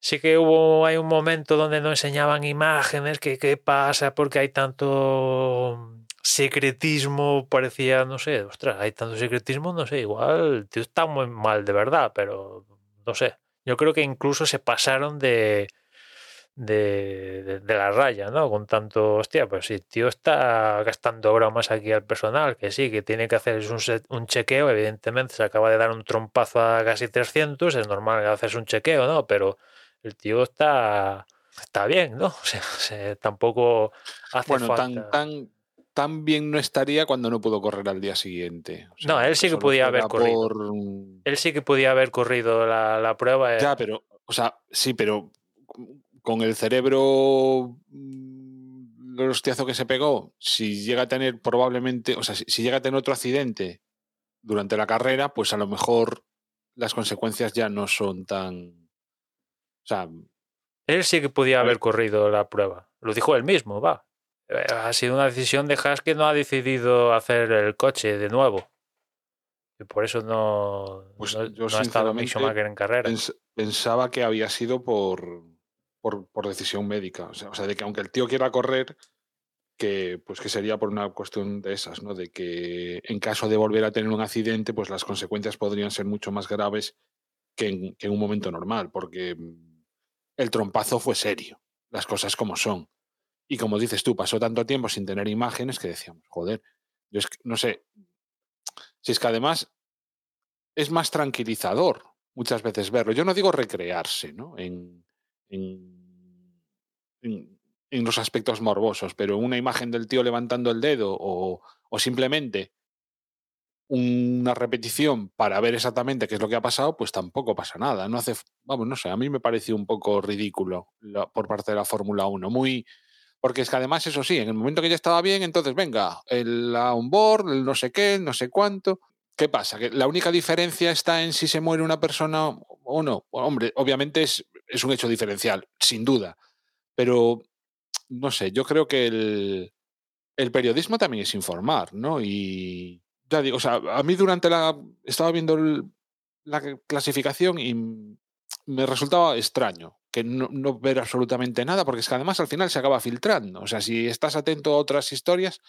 sí que hubo hay un momento donde no enseñaban imágenes, que qué pasa, porque hay tanto secretismo, parecía, no sé, ostras, hay tanto secretismo, no sé, igual tío está muy mal de verdad, pero no sé. Yo creo que incluso se pasaron de, de, de, la raya, ¿no? Con tanto, hostia, pues si tío está gastando bromas aquí al personal, que sí, que tiene que hacer un, un chequeo, evidentemente se acaba de dar un trompazo a casi 300, es normal hacerse un chequeo, ¿no? Pero el tío está, está bien, ¿no? O sea, se- tampoco hace Bueno, falta... tan, tan, tan bien no estaría cuando no pudo correr al día siguiente. O No, él sí que podía haber corrido. por, Él sí que podía haber corrido la, la prueba. eh, Ya, pero, o sea, sí, pero con el cerebro mm, el hostiazo que se pegó, si llega a tener probablemente, o sea, si, si llega a tener otro accidente durante la carrera, pues a lo mejor las consecuencias ya no son tan. O sea, Él sí que podía haber corrido la prueba. Lo dijo él mismo, va. Eh, Ha sido una decisión de Haas que no ha decidido hacer el coche de nuevo. Y por eso no, Pues no, yo no ha estado Mick Schumacher en carrera. pens- pensaba que había sido por, por, por decisión médica. O sea, o sea, de que aunque el tío quiera correr, que pues que sería por una cuestión de esas, ¿no? De que en caso de volver a tener un accidente, pues las consecuencias podrían ser mucho más graves que en, que en un momento normal, porque el trompazo fue serio, las cosas como son. Y como dices tú, pasó tanto tiempo sin tener imágenes que decíamos, joder, yo es que, no sé, si es que además es más tranquilizador muchas veces verlo. Yo no digo recrearse, ¿no? En, en, en- los aspectos morbosos, pero una imagen del tío levantando el dedo o, o simplemente una repetición para ver exactamente qué es lo que ha pasado, pues tampoco pasa nada. No hace, vamos, no sé, a mí me pareció un poco ridículo por parte de la Fórmula 1, muy porque es que además eso sí, en el momento que ya estaba bien, entonces venga, el onboard, no sé qué, no sé cuánto. ¿Qué pasa? Que la única diferencia está en si se muere una persona o no. Hombre, obviamente es, es un hecho diferencial, sin duda. Pero, no sé, yo creo que el, el periodismo también es informar, ¿no? Y ya digo, o sea, a mí durante la... Estaba viendo el- la clasificación y me resultaba extraño que no, no ver absolutamente nada, porque es que además al final se acaba filtrando. O sea, si estás atento a otras historias,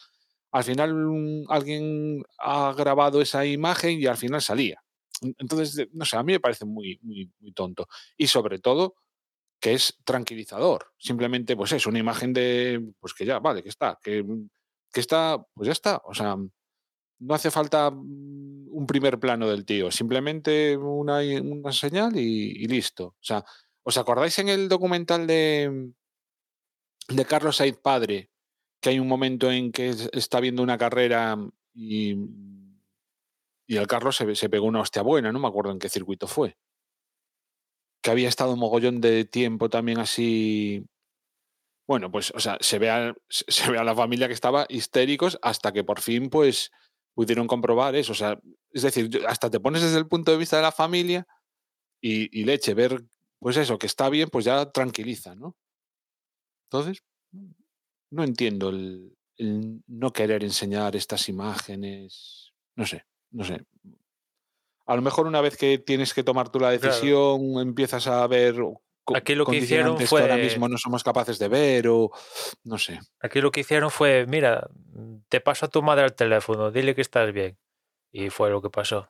al final un- alguien ha grabado esa imagen y al final salía. En- Entonces, de- no sé, a mí me parece muy, muy, muy tonto. Y sobre todo, que es tranquilizador. Simplemente, pues es una imagen de, pues que ya, vale, que está, que, que está, pues ya está. O sea, no hace falta mm, un primer plano del tío, simplemente una, una señal y, listo. O sea, ¿os acordáis en el documental de, de Carlos Said Padre, que hay un momento en que es- está viendo una carrera y, y el Carlos se, se pegó una hostia buena, no me acuerdo en qué circuito fue. que había estado un mogollón de tiempo también así. Bueno, pues, o sea, se se ve a la familia que estaba histéricos hasta que por fin, pues, pudieron comprobar eso. O sea, es decir, hasta te pones desde el punto de vista de la familia y, y leche, ver, pues eso, que está bien, pues ya tranquiliza, ¿no? Entonces, no entiendo el, el no querer enseñar estas imágenes. No sé, no sé. A lo mejor una vez que tienes que tomar tú la Claro. decisión, empiezas a ver Aquí lo que hicieron que ahora fue- mismo no somos capaces de ver o no sé. Aquí lo que hicieron fue, mira, te paso a tu madre al teléfono, dile que estás bien. Y fue lo que pasó.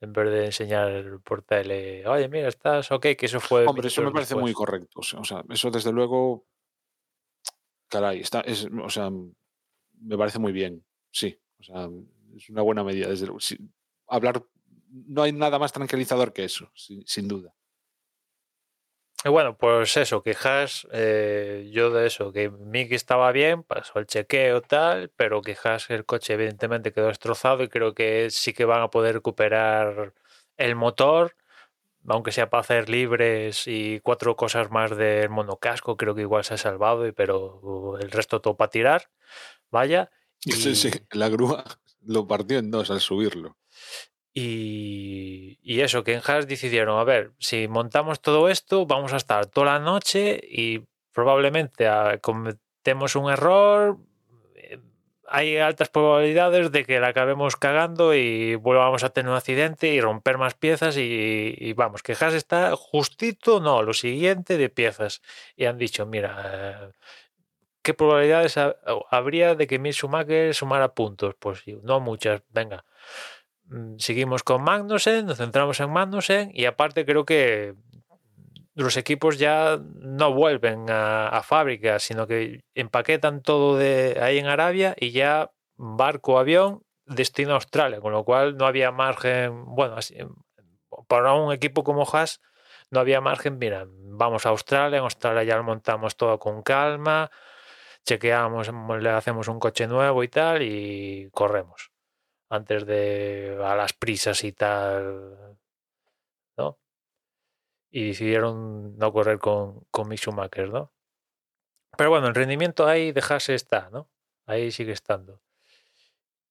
En vez de enseñar por tele, oye, mira, estás ok, que eso fue. Hombre, eso me parece muy correcto. O sea, eso desde luego, caray, está, es, o sea, me parece muy bien. Sí, o sea, es una buena medida. Desde luego. Hablar, no hay nada más tranquilizador que eso, sin, sin duda. Y bueno, pues eso, Haas, eh, yo de eso, que Mickey estaba bien, pasó el chequeo tal, pero que Haas, el coche evidentemente quedó destrozado y creo que sí que van a poder recuperar el motor, aunque sea para hacer libres y cuatro cosas más del monocasco, creo que igual se ha salvado, y- pero el resto todo para tirar, vaya. Sí, sí, la grúa lo partió en dos al subirlo. Y, y eso, que en Haas decidieron, a ver, si montamos todo esto, vamos a estar toda la noche y probablemente ah, cometemos un error. eh, Hay altas probabilidades de que la acabemos cagando y volvamos a tener un accidente y romper más piezas y, y vamos, que Haas está justito, no, lo siguiente de piezas. Y han dicho, mira, eh, ¿qué probabilidades ha- habría de que Mick Schumacher sumara puntos? Pues no muchas, venga seguimos con Magnussen, nos centramos en Magnussen y aparte creo que los equipos ya no vuelven a, a fábrica, sino que empaquetan todo de ahí en Arabia y ya barco, avión, destino a Australia, con lo cual no había margen, bueno, para un equipo como Haas no había margen, mira, vamos a Australia, en Australia ya lo montamos todo con calma, chequeamos, le hacemos un coche nuevo y tal y corremos antes de a las prisas y tal, ¿no? Y decidieron no correr con, con Mick Schumacher, ¿no? Pero bueno, el rendimiento ahí dejarse está, ¿no? Ahí sigue estando.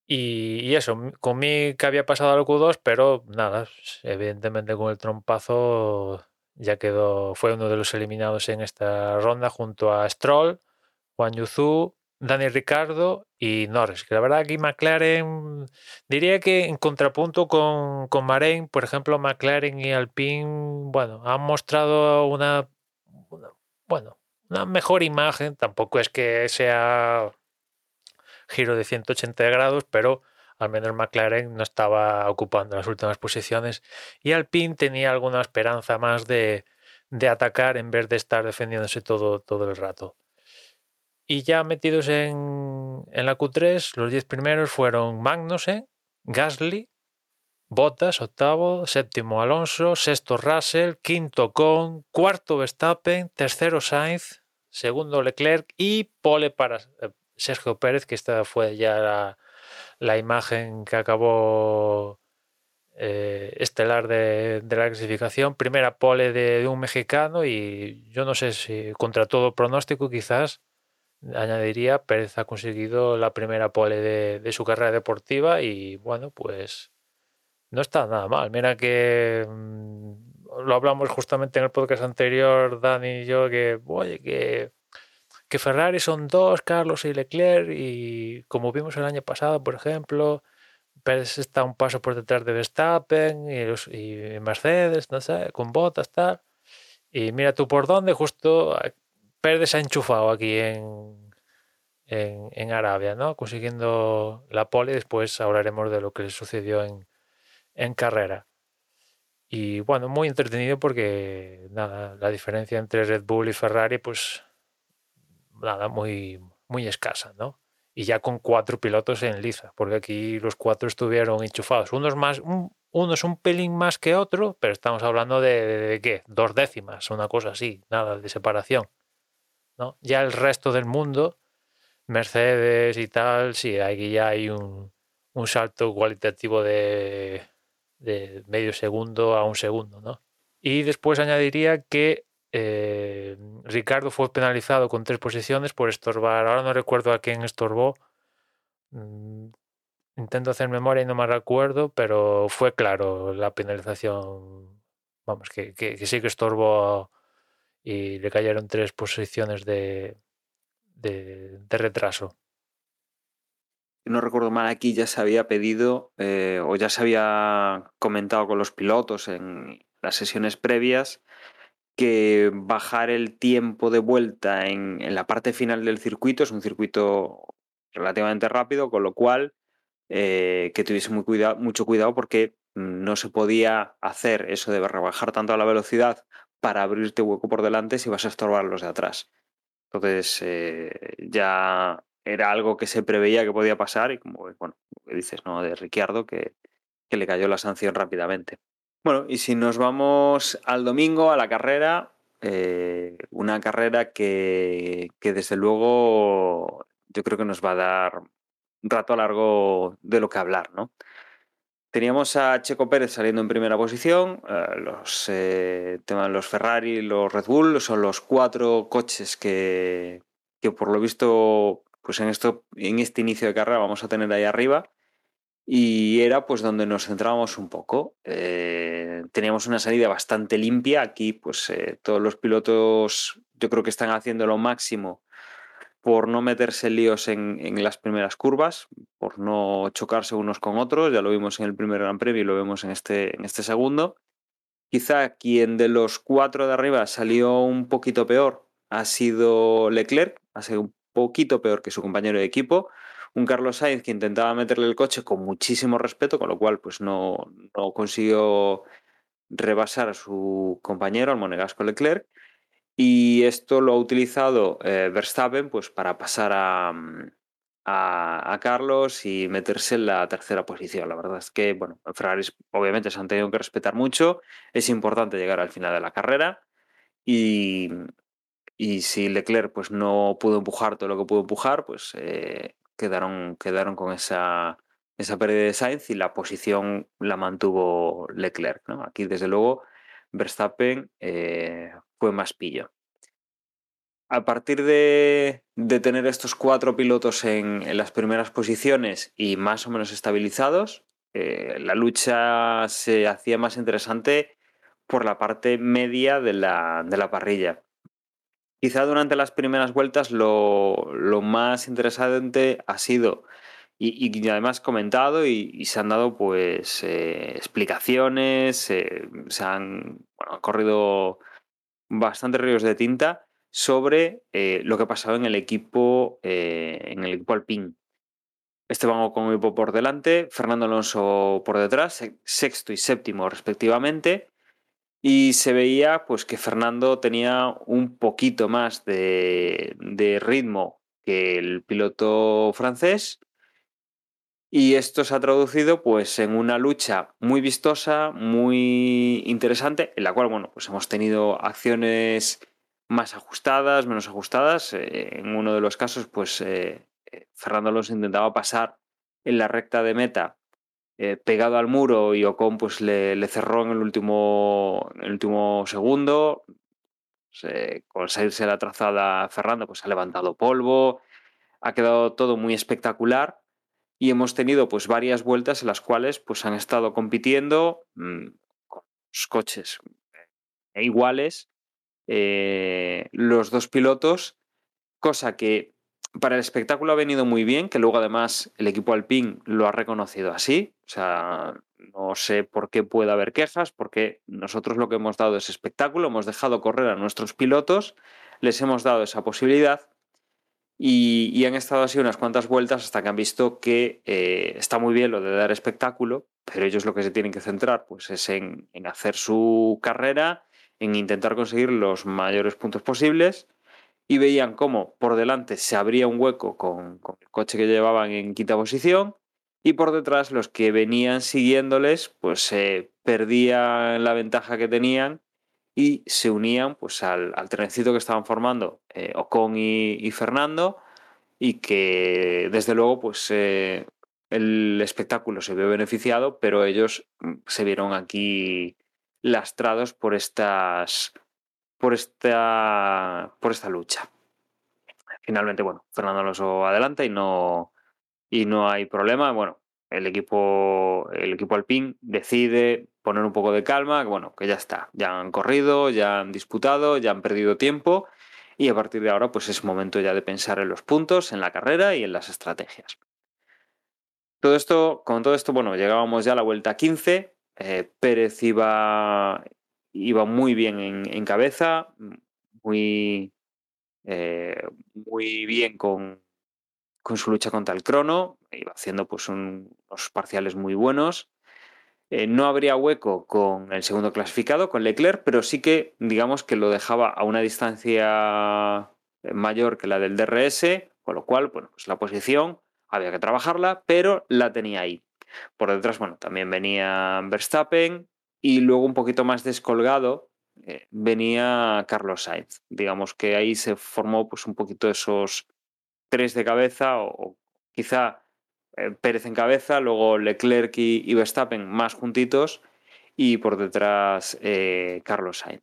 Y, y eso, con Mick había pasado al Q2, pero nada, evidentemente con el trompazo ya quedó, fue uno de los eliminados en esta ronda junto a Stroll, Juan Yuzu, Dani Ricardo y Norris. Que la verdad aquí McLaren, diría que en contrapunto con, con por ejemplo, McLaren y Alpine, bueno, han mostrado una, una- bueno, una mejor imagen. Tampoco es que sea giro de 180 grados, pero al menos McLaren no estaba ocupando las últimas posiciones y Alpine tenía alguna esperanza más de, de atacar en vez de estar defendiéndose todo, todo el rato. Y ya metidos en, en la Q3, los 10 primeros fueron Magnussen, Gasly, Bottas, octavo, séptimo Alonso, sexto Russell, quinto Con, cuarto Verstappen, tercero Sainz, segundo Leclerc y pole para eh, Sergio Pérez, que esta fue ya la, la imagen que acabó eh, estelar de, de la clasificación. Primera pole de, de un mexicano y yo no sé si contra todo pronóstico quizás añadiría, Pérez ha conseguido la primera pole de, su carrera deportiva y bueno, pues no está nada mal. Mira que mm, lo hablamos justamente en el podcast anterior, Dani y yo, que oye, que, que Ferrari son dos, Carlos y Leclerc, y como vimos el año pasado, por ejemplo, Pérez está un paso por detrás de Verstappen y, los, y Mercedes, no sé, con botas, tal. Y mira tú por dónde, justo Pérez se ha enchufado aquí en, en, Arabia, ¿no? Consiguiendo la pole. Después hablaremos de lo que le sucedió en, en carrera. Y bueno, muy entretenido porque nada, la diferencia entre Red Bull y Ferrari, pues nada, muy, muy escasa, ¿no? Y ya con cuatro pilotos en liza, porque aquí los cuatro estuvieron enchufados. Unos más, un, uno es un pelín más que otro, pero estamos hablando de, de, de qué, dos décimas, una cosa así, nada de separación. ¿No? Ya el resto del mundo, Mercedes y tal, sí, aquí ya hay un, un salto cualitativo de, medio segundo a un segundo, ¿no? Y después añadiría que eh, Ricardo fue penalizado con tres posiciones por estorbar. Ahora no recuerdo a quién estorbó. Mm, intento hacer memoria y no me recuerdo, pero fue claro la penalización. Vamos, que, que, que sí que estorbó y le cayeron tres posiciones de, de, retraso. no recuerdo mal, aquí ya se había pedido eh, o ya se había comentado con los pilotos en las sesiones previas que bajar el tiempo de vuelta en, la parte final del circuito es un circuito relativamente rápido, con lo cual eh, que tuviese mucho cuidado porque no se podía hacer eso de rebajar tanto la velocidad para abrirte hueco por delante si vas a estorbar los de atrás. Entonces eh, ya era algo que se preveía que podía pasar y como bueno, dices, ¿no? De Ricciardo que, que le cayó la sanción rápidamente. Bueno, y si nos vamos al domingo, a la carrera, eh, una carrera que, que, desde luego yo creo que nos va a dar un rato largo de lo que hablar, ¿no? Teníamos a Checo Pérez saliendo en primera posición, eh, los, eh, los Ferrari, los Red Bull, son los cuatro coches que, que por lo visto pues en, esto, en este inicio de carrera vamos a tener ahí arriba y era pues donde nos centrábamos un poco. Eh, teníamos una salida bastante limpia. Aquí pues eh, todos los pilotos yo creo que están haciendo lo máximo por no meterse líos en, en, las primeras curvas, por no chocarse unos con otros. Ya lo vimos en el primer Gran Premio y lo vemos en este, en este segundo. Quizá quien de los cuatro de arriba salió un poquito peor ha sido Leclerc, ha sido un poquito peor que su compañero de equipo un Carlos Sainz que intentaba meterle el coche con muchísimo respeto, con lo cual pues no, no consiguió rebasar a su compañero, al monegasco Leclerc, y esto lo ha utilizado eh, Verstappen pues, para pasar a, a, Carlos y meterse en la tercera posición. La verdad es que, bueno, Ferrari obviamente se han tenido que respetar mucho, es importante llegar al final de la carrera y, y si Leclerc pues, no pudo empujar todo lo que pudo empujar, pues eh, quedaron, quedaron con esa, esa pérdida de Sainz y la posición la mantuvo Leclerc. ¿no? Aquí, desde luego, Verstappen eh, fue más pillo. A partir de, tener estos cuatro pilotos en, las primeras posiciones y más o menos estabilizados, eh, la lucha se hacía más interesante por la parte media de la, de la parrilla. Quizá durante las primeras vueltas lo, más interesante ha sido, y, y además comentado, y, se han dado pues eh, explicaciones, se han, bueno, han, corrido bastantes ríos de tinta sobre eh, lo que ha pasado en el equipo, eh, en el equipo Alpine. Esteban Ocon por delante, Fernando Alonso por detrás, sexto y séptimo respectivamente. Y se veía pues que Fernando tenía un poquito más de ritmo que el piloto francés. Y esto se ha traducido pues en una lucha muy vistosa, muy interesante, en la cual bueno, pues hemos tenido acciones más ajustadas, menos ajustadas. Eh, en uno de los casos, pues eh, Fernando Alonso intentaba pasar en la recta de meta eh, pegado al muro y Ocon pues le, le, cerró en el último, en el último segundo. Se, con salirse la trazada Fernando pues ha levantado polvo, ha quedado todo muy espectacular y hemos tenido pues varias vueltas en las cuales pues han estado compitiendo mmm, con los coches eh, iguales eh, los dos pilotos, cosa que para el espectáculo ha venido muy bien, que luego además el equipo Alpine lo ha reconocido así. O sea, no sé por qué puede haber quejas, porque nosotros lo que hemos dado es espectáculo, hemos dejado correr a nuestros pilotos, les hemos dado esa posibilidad y, han estado así unas cuantas vueltas hasta que han visto que eh, está muy bien lo de dar espectáculo, pero ellos lo que se tienen que centrar pues, es en, hacer su carrera, en intentar conseguir los mayores puntos posibles. Y veían cómo por delante se abría un hueco con, el coche que llevaban en quinta posición y por detrás los que venían siguiéndoles pues eh, perdían la ventaja que tenían y se unían pues al, al trenecito que estaban formando eh, Ocon y, Fernando y que desde luego pues eh, el espectáculo se vio beneficiado pero ellos mm, se vieron aquí lastrados por estas por esta por esta lucha. Finalmente, bueno, Fernando Alonso adelanta y no y no hay problema. Bueno, el equipo el equipo decide poner un poco de calma, bueno, que ya está, ya han corrido, ya han disputado, ya han perdido tiempo y a partir de ahora pues es momento ya de pensar en los puntos, en la carrera y en las estrategias. Todo esto, con todo esto, bueno, llegábamos ya a la vuelta 15, eh, Pérez iba, iba muy bien en, cabeza, muy, eh, muy bien con, con, su lucha contra el crono, iba haciendo pues un, unos parciales muy buenos. Eh, no habría hueco con el segundo clasificado, con Leclerc, pero sí que digamos que lo dejaba a una distancia mayor que la del DRS, con lo cual, bueno, pues la posición había que trabajarla, pero la tenía ahí. Por detrás, bueno, también venía Verstappen y luego un poquito más descolgado eh, venía Carlos Sainz. Digamos que ahí se formó pues un poquito esos tres de cabeza o, quizá eh, Pérez en cabeza, luego Leclerc y, Verstappen más juntitos y por detrás eh, Carlos Sainz.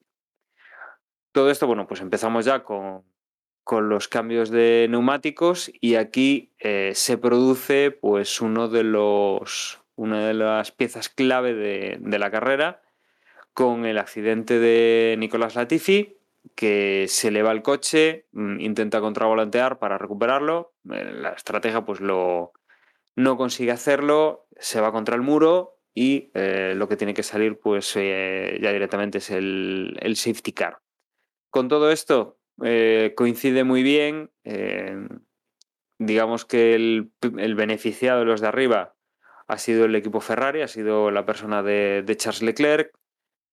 Todo esto, bueno, pues empezamos ya con, con los cambios de neumáticos y aquí eh, se produce pues uno de los una de las piezas clave de, de, la carrera con el accidente de Nicolás Latifi que se eleva el coche mm, intenta contravolantear para recuperarlo eh, la estrategia pues lo no consigue hacerlo se va contra el muro y eh, lo que tiene que salir pues eh, ya directamente es el, el safety car con todo esto eh, coincide muy bien. Eh, digamos que el, el, beneficiado de los de arriba ha sido el equipo Ferrari, ha sido la persona de, de Charles Leclerc,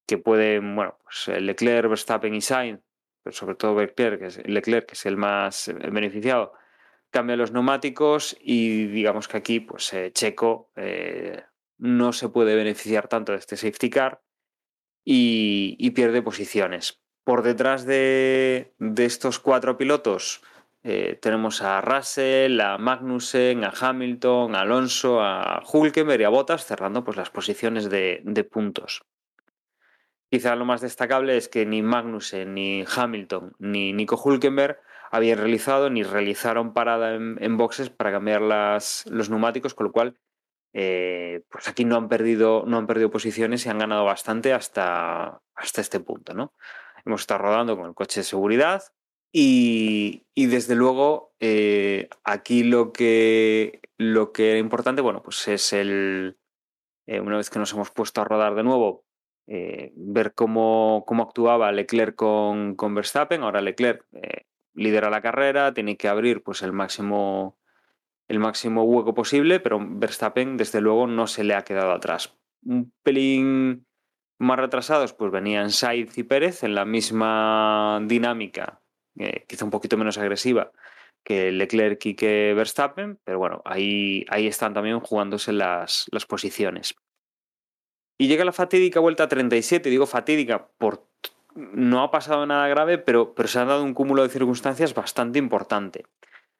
que puede, bueno, pues Leclerc, Verstappen y Sainz, pero sobre todo Leclerc, que es, Leclerc, que es el más beneficiado, cambia los neumáticos y digamos que aquí, pues eh, Checo eh, no se puede beneficiar tanto de este safety car y, pierde posiciones. Por detrás de, de estos cuatro pilotos eh, tenemos a Russell, a Magnussen, a Hamilton, a Alonso, a Hulkenberg y a Bottas cerrando pues, las posiciones de, de, puntos. Quizá lo más destacable es que ni Magnussen, ni Hamilton, ni Nico Hulkenberg habían realizado ni realizaron parada en, boxes para cambiar las, los neumáticos, con lo cual eh, pues aquí no han, perdido, no han perdido posiciones y han ganado bastante hasta, hasta este punto. ¿no? hemos estado rodando con el coche de seguridad y, y desde luego eh, aquí lo que, lo que era importante, bueno, pues es el, eh, una vez que nos hemos puesto a rodar de nuevo, eh, ver cómo, cómo, actuaba Leclerc con, con Verstappen. Ahora Leclerc lidera la carrera, tiene que abrir pues el máximo, el máximo hueco posible, pero Verstappen desde luego no se le ha quedado atrás. Un pelín más retrasados, pues venían Sainz y Pérez en la misma dinámica, eh, quizá un poquito menos agresiva que Leclerc y que Verstappen, pero bueno, ahí, ahí están también jugándose las, las posiciones. Y llega la fatídica vuelta 37, digo fatídica, por, no ha pasado nada grave, pero, pero se ha dado un cúmulo de circunstancias bastante importante.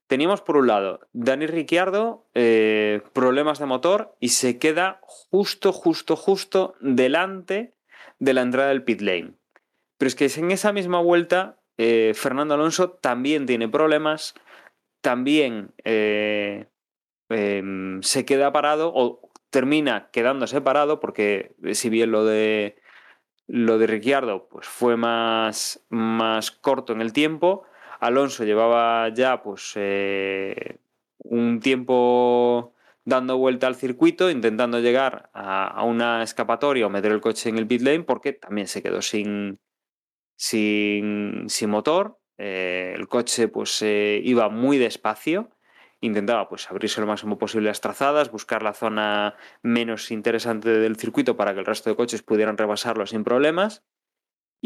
Teníamos por un lado Dani Ricciardo, eh, problemas de motor y se queda justo, justo, justo delante de la entrada del pit lane. Pero es que en esa misma vuelta eh, Fernando Alonso también tiene problemas, también eh, eh, se queda parado o termina quedándose parado porque si bien lo de lo de Ricciardo pues fue más, más corto en el tiempo, Alonso llevaba ya pues eh, un tiempo dando vuelta al circuito, intentando llegar a, una escapatoria o meter el coche en el pit lane porque también se quedó sin, sin, sin motor. Eh, el coche pues eh, iba muy despacio, intentaba pues abrirse lo máximo posible las trazadas, buscar la zona menos interesante del circuito para que el resto de coches pudieran rebasarlo sin problemas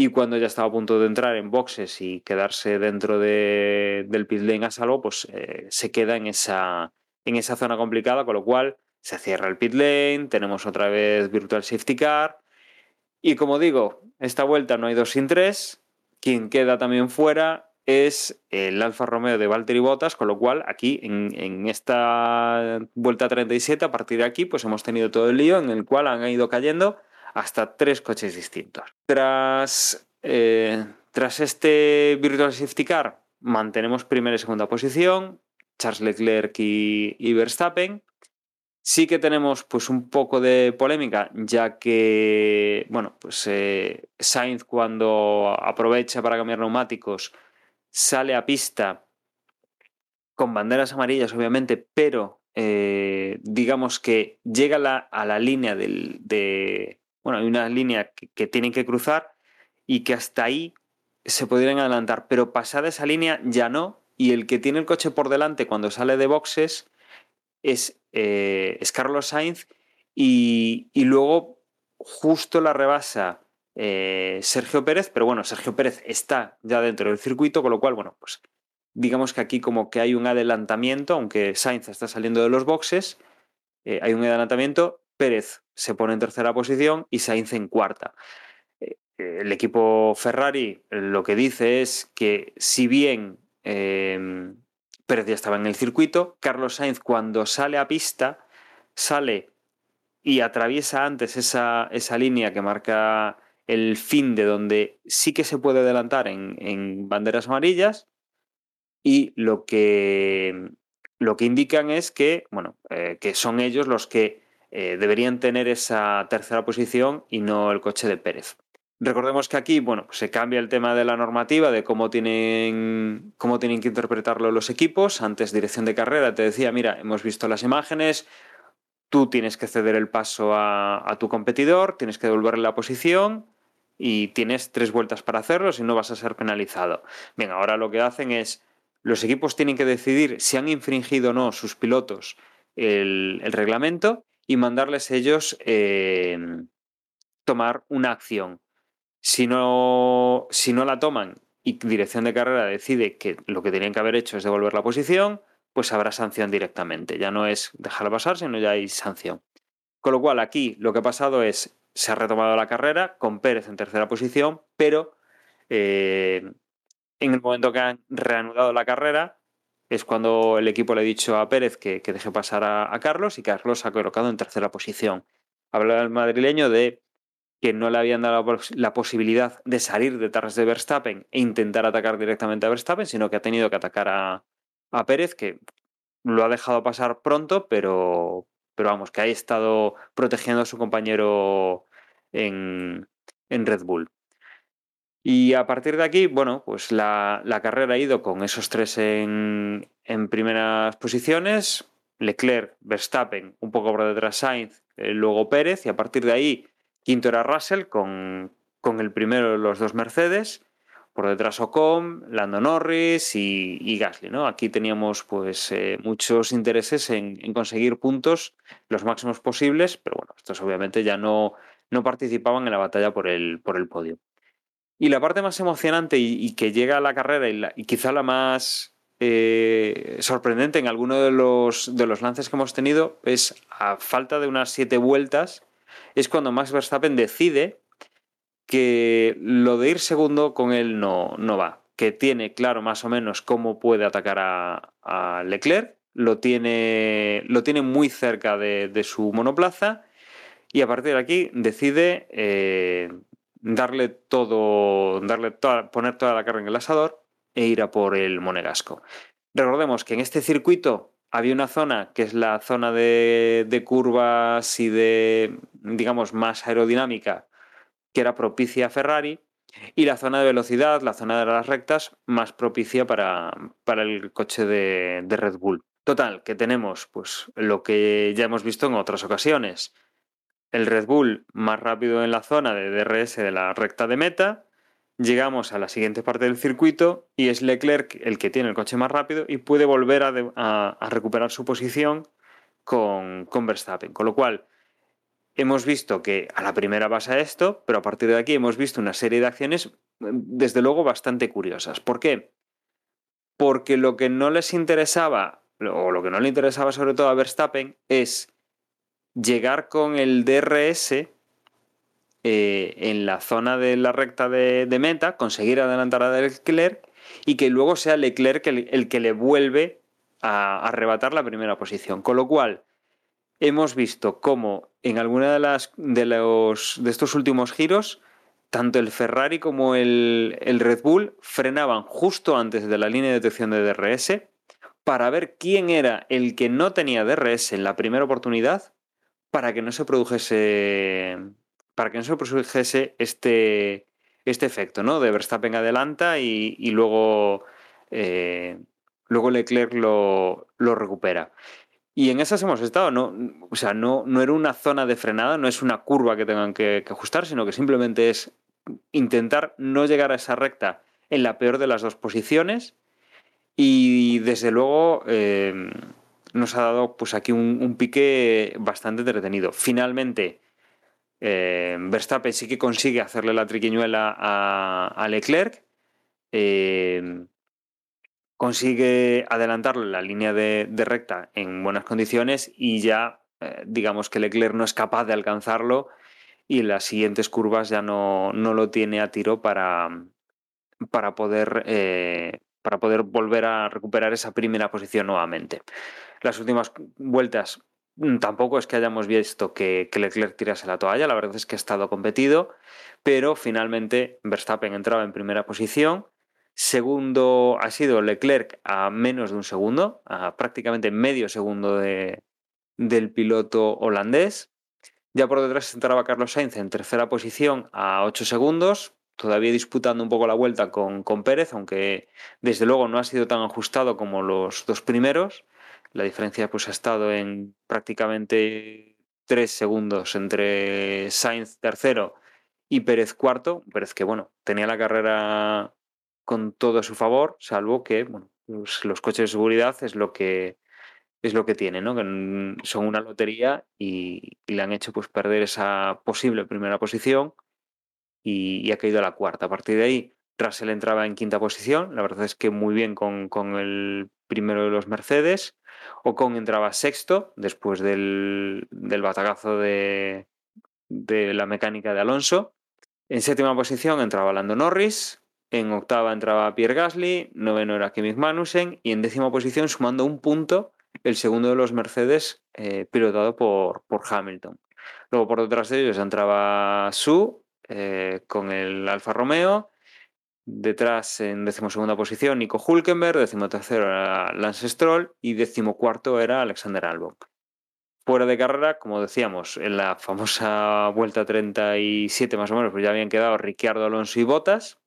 y cuando ya estaba a punto de entrar en boxes y quedarse dentro de, del pit lane a salvo, pues eh, se queda en esa, en esa zona complicada, con lo cual se cierra el pit lane, tenemos otra vez Virtual Safety Car. Y como digo, esta vuelta no hay dos sin tres. Quien queda también fuera es el Alfa Romeo de Valtteri Bottas, con lo cual aquí en, esta vuelta 37, a partir de aquí, pues hemos tenido todo el lío en el cual han ido cayendo hasta tres coches distintos. Tras, eh, tras este Virtual Safety Car, mantenemos primera y segunda posición, Charles Leclerc y, y Verstappen. Sí que tenemos pues un poco de polémica, ya que, bueno, pues eh, Sainz cuando aprovecha para cambiar neumáticos sale a pista con banderas amarillas, obviamente, pero eh, digamos que llega la, a la línea del, de... Bueno, hay una línea que, tienen que cruzar y que hasta ahí se podrían adelantar, pero pasada esa línea ya no, y el que tiene el coche por delante cuando sale de boxes es, eh, Carlos Sainz y, luego justo la rebasa eh, Sergio Pérez, pero bueno, Sergio Pérez está ya dentro del circuito, con lo cual, bueno, pues digamos que aquí como que hay un adelantamiento, aunque Sainz está saliendo de los boxes, eh, hay un adelantamiento, Pérez se pone en tercera posición y Sainz en cuarta. Eh, el equipo Ferrari lo que dice es que si bien eh, Pérez ya estaba en el circuito, Carlos Sainz cuando sale a pista, sale y atraviesa antes esa, esa línea que marca el fin de donde sí que se puede adelantar en, banderas amarillas, y lo que, lo que indican es que, bueno, eh, que son ellos los que eh, deberían tener esa tercera posición y no el coche de Pérez. Recordemos que aquí, bueno, se cambia el tema de la normativa, de cómo tienen, cómo tienen que interpretarlo los equipos. Antes, dirección de carrera te decía, mira, hemos visto las imágenes, tú tienes que ceder el paso a, a tu competidor, tienes que devolverle la posición y tienes tres vueltas para hacerlo, si no vas a ser penalizado. Bien, ahora lo que hacen es los equipos tienen que decidir si han infringido o no sus pilotos el, reglamento y mandarles ellos eh, tomar una acción. Si no, si no la toman y dirección de carrera decide que lo que tenían que haber hecho es devolver la posición, pues habrá sanción directamente. Ya no es dejarla pasar, sino ya hay sanción. Con lo cual, aquí lo que ha pasado es, se ha retomado la carrera con Pérez en tercera posición, pero eh, en el momento que han reanudado la carrera, es cuando el equipo le ha dicho a Pérez que, que deje pasar a, Carlos y Carlos ha colocado en tercera posición. Hablaba el madrileño de que no le habían dado la, posibilidad de salir detrás de Verstappen e intentar atacar directamente a Verstappen, sino que ha tenido que atacar a, a Pérez, que lo ha dejado pasar pronto, pero, pero vamos, que ha estado protegiendo a su compañero en, en Red Bull. Y a partir de aquí, bueno, pues la, la carrera ha ido con esos tres en, en, primeras posiciones. Leclerc, Verstappen, un poco por detrás Sainz, eh, luego Pérez, y a partir de ahí, quinto era Russell con, con el primero de los dos Mercedes, por detrás Ocon, Lando Norris y, y Gasly. ¿no? Aquí teníamos pues eh, muchos intereses en, en, conseguir puntos los máximos posibles, pero bueno, estos obviamente ya no, no participaban en la batalla por el, por el podio. Y la parte más emocionante y, que llega a la carrera y, quizá la más eh, sorprendente en alguno de los, de los lances que hemos tenido es a falta de unas siete vueltas, es cuando Max Verstappen decide que lo de ir segundo con él no, no va, que tiene claro más o menos cómo puede atacar a, Leclerc, lo tiene, lo tiene muy cerca de, su monoplaza y a partir de aquí decide... Eh, darle todo, darle toda, poner toda la carne en el asador e ir a por el monegasco. Recordemos que en este circuito había una zona que es la zona de, curvas y de, digamos, más aerodinámica, que era propicia a Ferrari, y la zona de velocidad, la zona de las rectas, más propicia para, para el coche de, de Red Bull. Total, que tenemos pues lo que ya hemos visto en otras ocasiones el Red Bull más rápido en la zona de DRS de la recta de meta. Llegamos a la siguiente parte del circuito y es Leclerc el que tiene el coche más rápido y puede volver a, recuperar su posición con, con, Verstappen. Con lo cual, hemos visto que a la primera pasa esto, pero a partir de aquí hemos visto una serie de acciones, desde luego, bastante curiosas. ¿Por qué? Porque lo que no les interesaba, o lo que no le interesaba sobre todo a Verstappen, es llegar con el DRS eh, en la zona de la recta de, meta, conseguir adelantar a Leclerc y que luego sea Leclerc el, que le vuelve a, a, arrebatar la primera posición. Con lo cual, hemos visto cómo en alguna de las de los de estos últimos giros tanto el Ferrari como el, el Red Bull frenaban justo antes de la línea de detección de DRS para ver quién era el que no tenía DRS en la primera oportunidad para que no se produjese para que no se produjese este, este efecto, ¿no? De Verstappen adelanta y, luego, eh, luego Leclerc lo, lo, recupera. Y en esas hemos estado, ¿no? O sea, no, no era una zona de frenada, no es una curva que tengan que, que ajustar, sino que simplemente es intentar no llegar a esa recta en la peor de las dos posiciones. Y desde luego eh, nos ha dado pues aquí un, pique bastante entretenido. Finalmente, eh, Verstappen sí que consigue hacerle la triquiñuela a, Leclerc. Eh, consigue adelantarlo en la línea de, de, recta en buenas condiciones y ya eh, digamos que Leclerc no es capaz de alcanzarlo y en las siguientes curvas ya no, no lo tiene a tiro para, para, poder, eh, para poder volver a recuperar esa primera posición nuevamente. Las últimas vueltas tampoco es que hayamos visto que, Leclerc tirase la toalla, la verdad es que ha estado competido, pero finalmente Verstappen entraba en primera posición. Segundo ha sido Leclerc a menos de un segundo, a prácticamente medio segundo de, del piloto holandés. Ya por detrás entraba Carlos Sainz en tercera posición a 8 segundos, todavía disputando un poco la vuelta con, con Pérez, aunque desde luego no ha sido tan ajustado como los dos primeros. La diferencia pues ha estado en prácticamente tres segundos entre Sainz tercero y Pérez cuarto. Pérez que bueno, tenía la carrera con todo a su favor, salvo que bueno, pues los coches de seguridad es lo que es lo que tiene, ¿no? Que son una lotería y, le han hecho pues perder esa posible primera posición y, y, ha caído a la cuarta. A partir de ahí, Russell entraba en quinta posición. La verdad es que muy bien con, con el primero de los Mercedes. Ocon entraba sexto después del, del batagazo de, de, la mecánica de Alonso. En séptima posición entraba Lando Norris. En octava entraba Pierre Gasly. Noveno era Kimi Magnussen. Y en décima posición, sumando un punto, el segundo de los Mercedes, eh, pilotado por, por, Hamilton. Luego por detrás de ellos entraba Su eh, con el Alfa Romeo. Detrás, en decimosegunda posición, Nico Hulkenberg, decimotercero era Lance Stroll y decimocuarto era Alexander Albon. Fuera de carrera, como decíamos, en la famosa vuelta 37 más o menos, pues ya habían quedado Ricciardo, Alonso y Botas.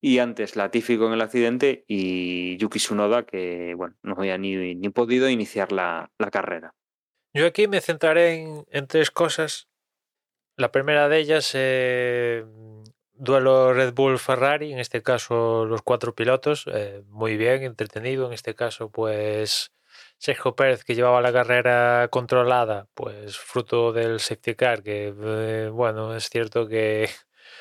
Y antes Latifi con el accidente y Yuki Tsunoda, que bueno, no había ni, ni podido iniciar la, la, carrera. Yo aquí me centraré en, tres cosas. La primera de ellas, eh, duelo Red Bull-Ferrari, en este caso los cuatro pilotos, eh, muy bien, entretenido, en este caso pues Sergio Pérez que llevaba la carrera controlada, pues fruto del safety car, que eh, bueno, es cierto que,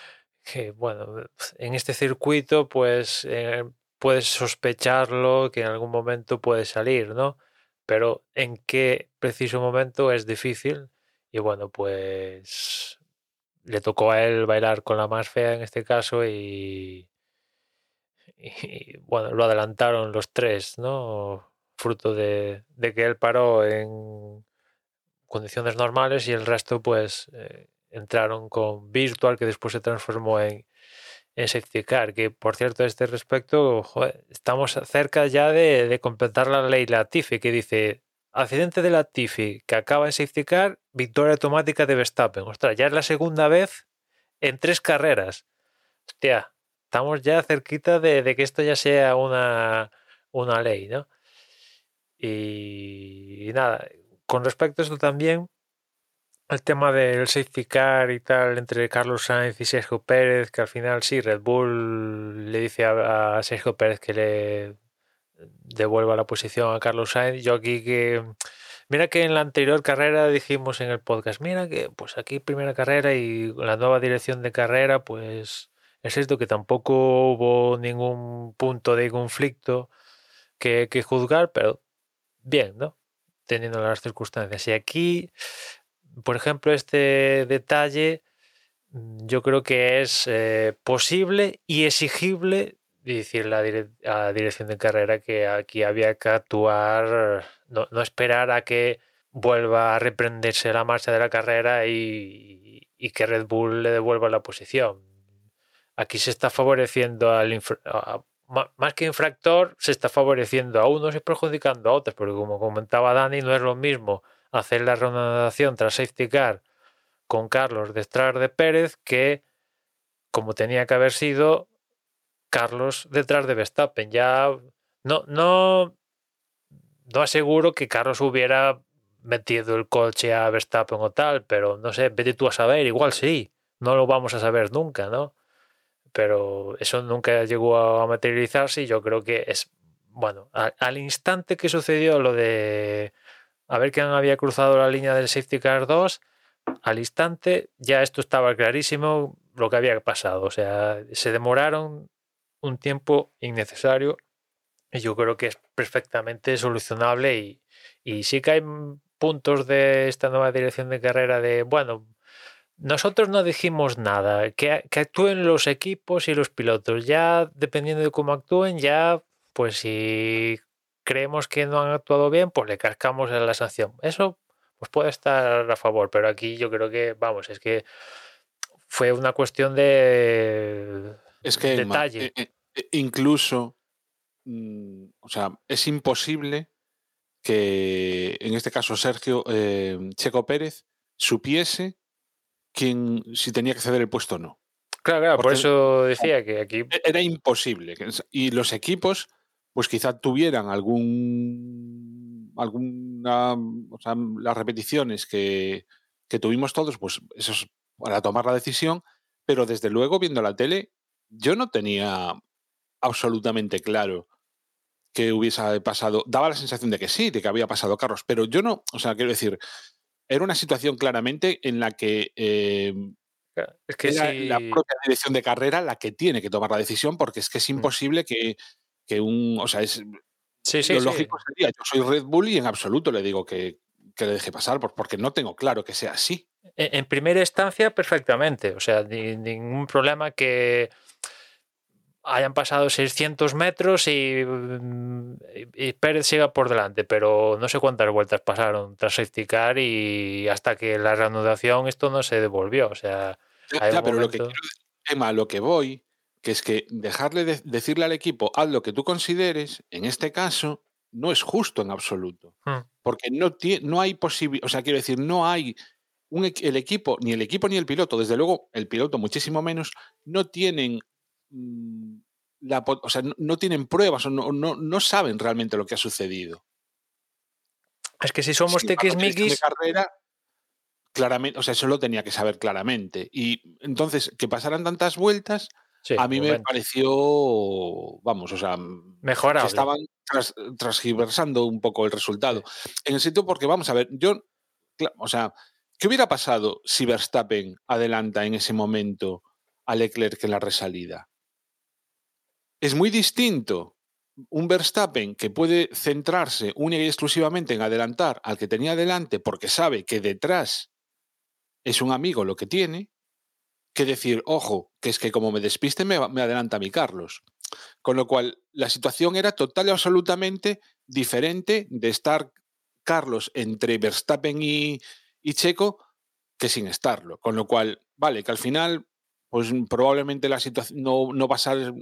que, bueno, en este circuito pues eh, puedes sospecharlo que en algún momento puede salir, ¿no? Pero en qué preciso momento es difícil y bueno, pues le tocó a él bailar con la más fea en este caso y, bueno, lo adelantaron los tres, ¿no? Fruto de, de, que él paró en condiciones normales y el resto pues eh, entraron con Virtual que después se transformó en, en Safety Car, que por cierto a este respecto joder, estamos cerca ya de, de completar la ley Latifi que dice accidente de Latifi que acaba en safety car, victoria automática de Verstappen. Ostras, ya es la segunda vez en tres carreras. Hostia, estamos ya cerquita de, que esto ya sea una, una ley, ¿no? Y, nada, con respecto a esto también, el tema del safety car y tal entre Carlos Sainz y Sergio Pérez, que al final sí, Red Bull le dice a Sergio Pérez que le devuelva la posición a Carlos Sainz. Yo aquí que. Mira que en la anterior carrera dijimos en el podcast, mira que pues aquí primera carrera y la nueva dirección de carrera, pues es cierto que tampoco hubo ningún punto de conflicto que, que juzgar, pero bien, ¿no? Teniendo las circunstancias. Y aquí, por ejemplo, este detalle yo creo que es eh, posible y exigible decir la, la dirección de carrera que aquí había que actuar, no, no, esperar a que, vuelva a reprenderse la marcha de la carrera y, y que Red Bull le devuelva la posición. Aquí se está favoreciendo al a- más que infractor, se está favoreciendo a unos y perjudicando a otros, porque como comentaba Dani, no es lo mismo hacer la renovación tras safety car con Carlos detrás de Pérez que como tenía que haber sido Carlos detrás de Verstappen. Ya no, no, no aseguro que Carlos hubiera metido el coche a Verstappen o tal, pero no sé, vete tú a saber, igual sí, no lo vamos a saber nunca, ¿no? Pero eso nunca llegó a materializarse y yo creo que es, bueno, a- al instante que sucedió lo de a ver quién había cruzado la línea del Safety Car 2, al instante ya esto estaba clarísimo lo que había pasado, o sea, se demoraron un tiempo innecesario y yo creo que es perfectamente solucionable y, y sí que hay puntos de esta nueva dirección de carrera de, bueno, nosotros no dijimos nada, que, que actúen los equipos y los pilotos, ya dependiendo de cómo actúen, ya pues si creemos que no han actuado bien, pues le cascamos en la sanción. Eso pues puede estar a favor, pero aquí yo creo que, vamos, es que fue una cuestión de Es que detalle. eh, eh, eh, incluso, mm, o sea, es imposible que en este caso Sergio eh, Checo Pérez supiese quién, si tenía que ceder el puesto o no. Claro, claro, por eso decía que aquí E- Era imposible. Y los equipos, pues quizá tuvieran algún. alguna. O sea, las repeticiones que, que tuvimos todos, pues eso es para tomar la decisión. Pero desde luego, viendo la tele, yo no tenía absolutamente claro que hubiese pasado. Daba la sensación de que sí, de que había pasado Carlos, pero yo no. O sea, quiero decir, era una situación claramente en la que. eh, es que era si- la propia dirección de carrera la que tiene que tomar la decisión porque es que es imposible que, que un. O sea, es, sí, sí, lo sí. lógico sería, yo soy Red Bull y en absoluto le digo que, que le deje pasar por- porque no tengo claro que sea así. En en primera instancia, perfectamente. O sea, ni- ningún problema que hayan pasado 600 metros y, mm, y Pérez siga por delante, pero no sé cuántas vueltas pasaron tras safety car y hasta que la reanudación esto no se devolvió. O sea, Ya, ya, pero lo que quiero Emma, a lo que voy, que es que dejarle de- decirle al equipo, haz lo que tú consideres, en este caso, no es justo en absoluto. Hmm. Porque no, no hay posibilidad, o sea, quiero decir, no hay un, el equipo, ni el equipo ni el piloto, desde luego el piloto muchísimo menos, no tienen mm, la, o sea, no, no tienen pruebas o no, no, no saben realmente lo que ha sucedido. es que si somos Sí, tiquismiquis, carrera, claramente, o sea, eso lo tenía que saber claramente. Y entonces, que pasaran tantas vueltas, sí, a mí me pareció, vamos, o sea, que mejorable. estaban tras- transgiversando un poco el resultado. En el sitio porque, vamos a ver, yo, o sea, ¿qué hubiera pasado si Verstappen adelanta en ese momento a Leclerc en la resalida? Es muy distinto un Verstappen que puede centrarse única y exclusivamente en adelantar al que tenía delante porque sabe que detrás es un amigo lo que tiene, que decir, ojo, que es que como me despiste me, me adelanta mi Carlos. Con lo cual, la situación era total y absolutamente diferente de estar Carlos entre Verstappen y, y Checo que sin estarlo. Con lo cual, vale, que al final, pues probablemente la situación no, no va a ser,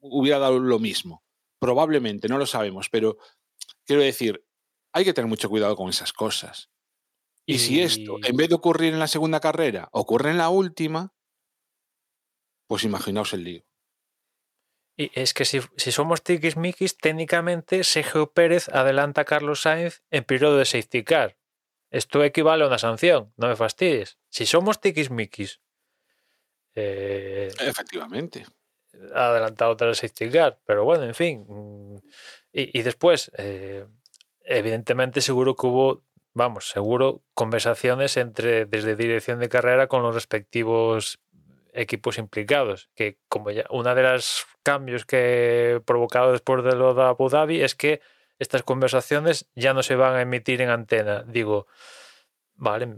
hubiera dado lo mismo. Probablemente, no lo sabemos, pero quiero decir, hay que tener mucho cuidado con esas cosas. Y, si esto, en vez de ocurrir en la segunda carrera, ocurre en la última, pues imaginaos el lío. Y es que si, si somos tiquismiquis, técnicamente Sergio Pérez adelanta a Carlos Sainz en periodo de safety car. Esto equivale a una sanción, no me fastidies. Si somos tiquismiquis, eh, Efectivamente. Ha adelantado tras safety car, pero bueno, en fin. mm, Y, después, eh, evidentemente, seguro que hubo, vamos, seguro conversaciones entre desde dirección de carrera con los respectivos equipos implicados. Que como ya una de los cambios que provocado después de lo de Abu Dhabi es que estas conversaciones ya no se van a emitir en antena. Digo, vale,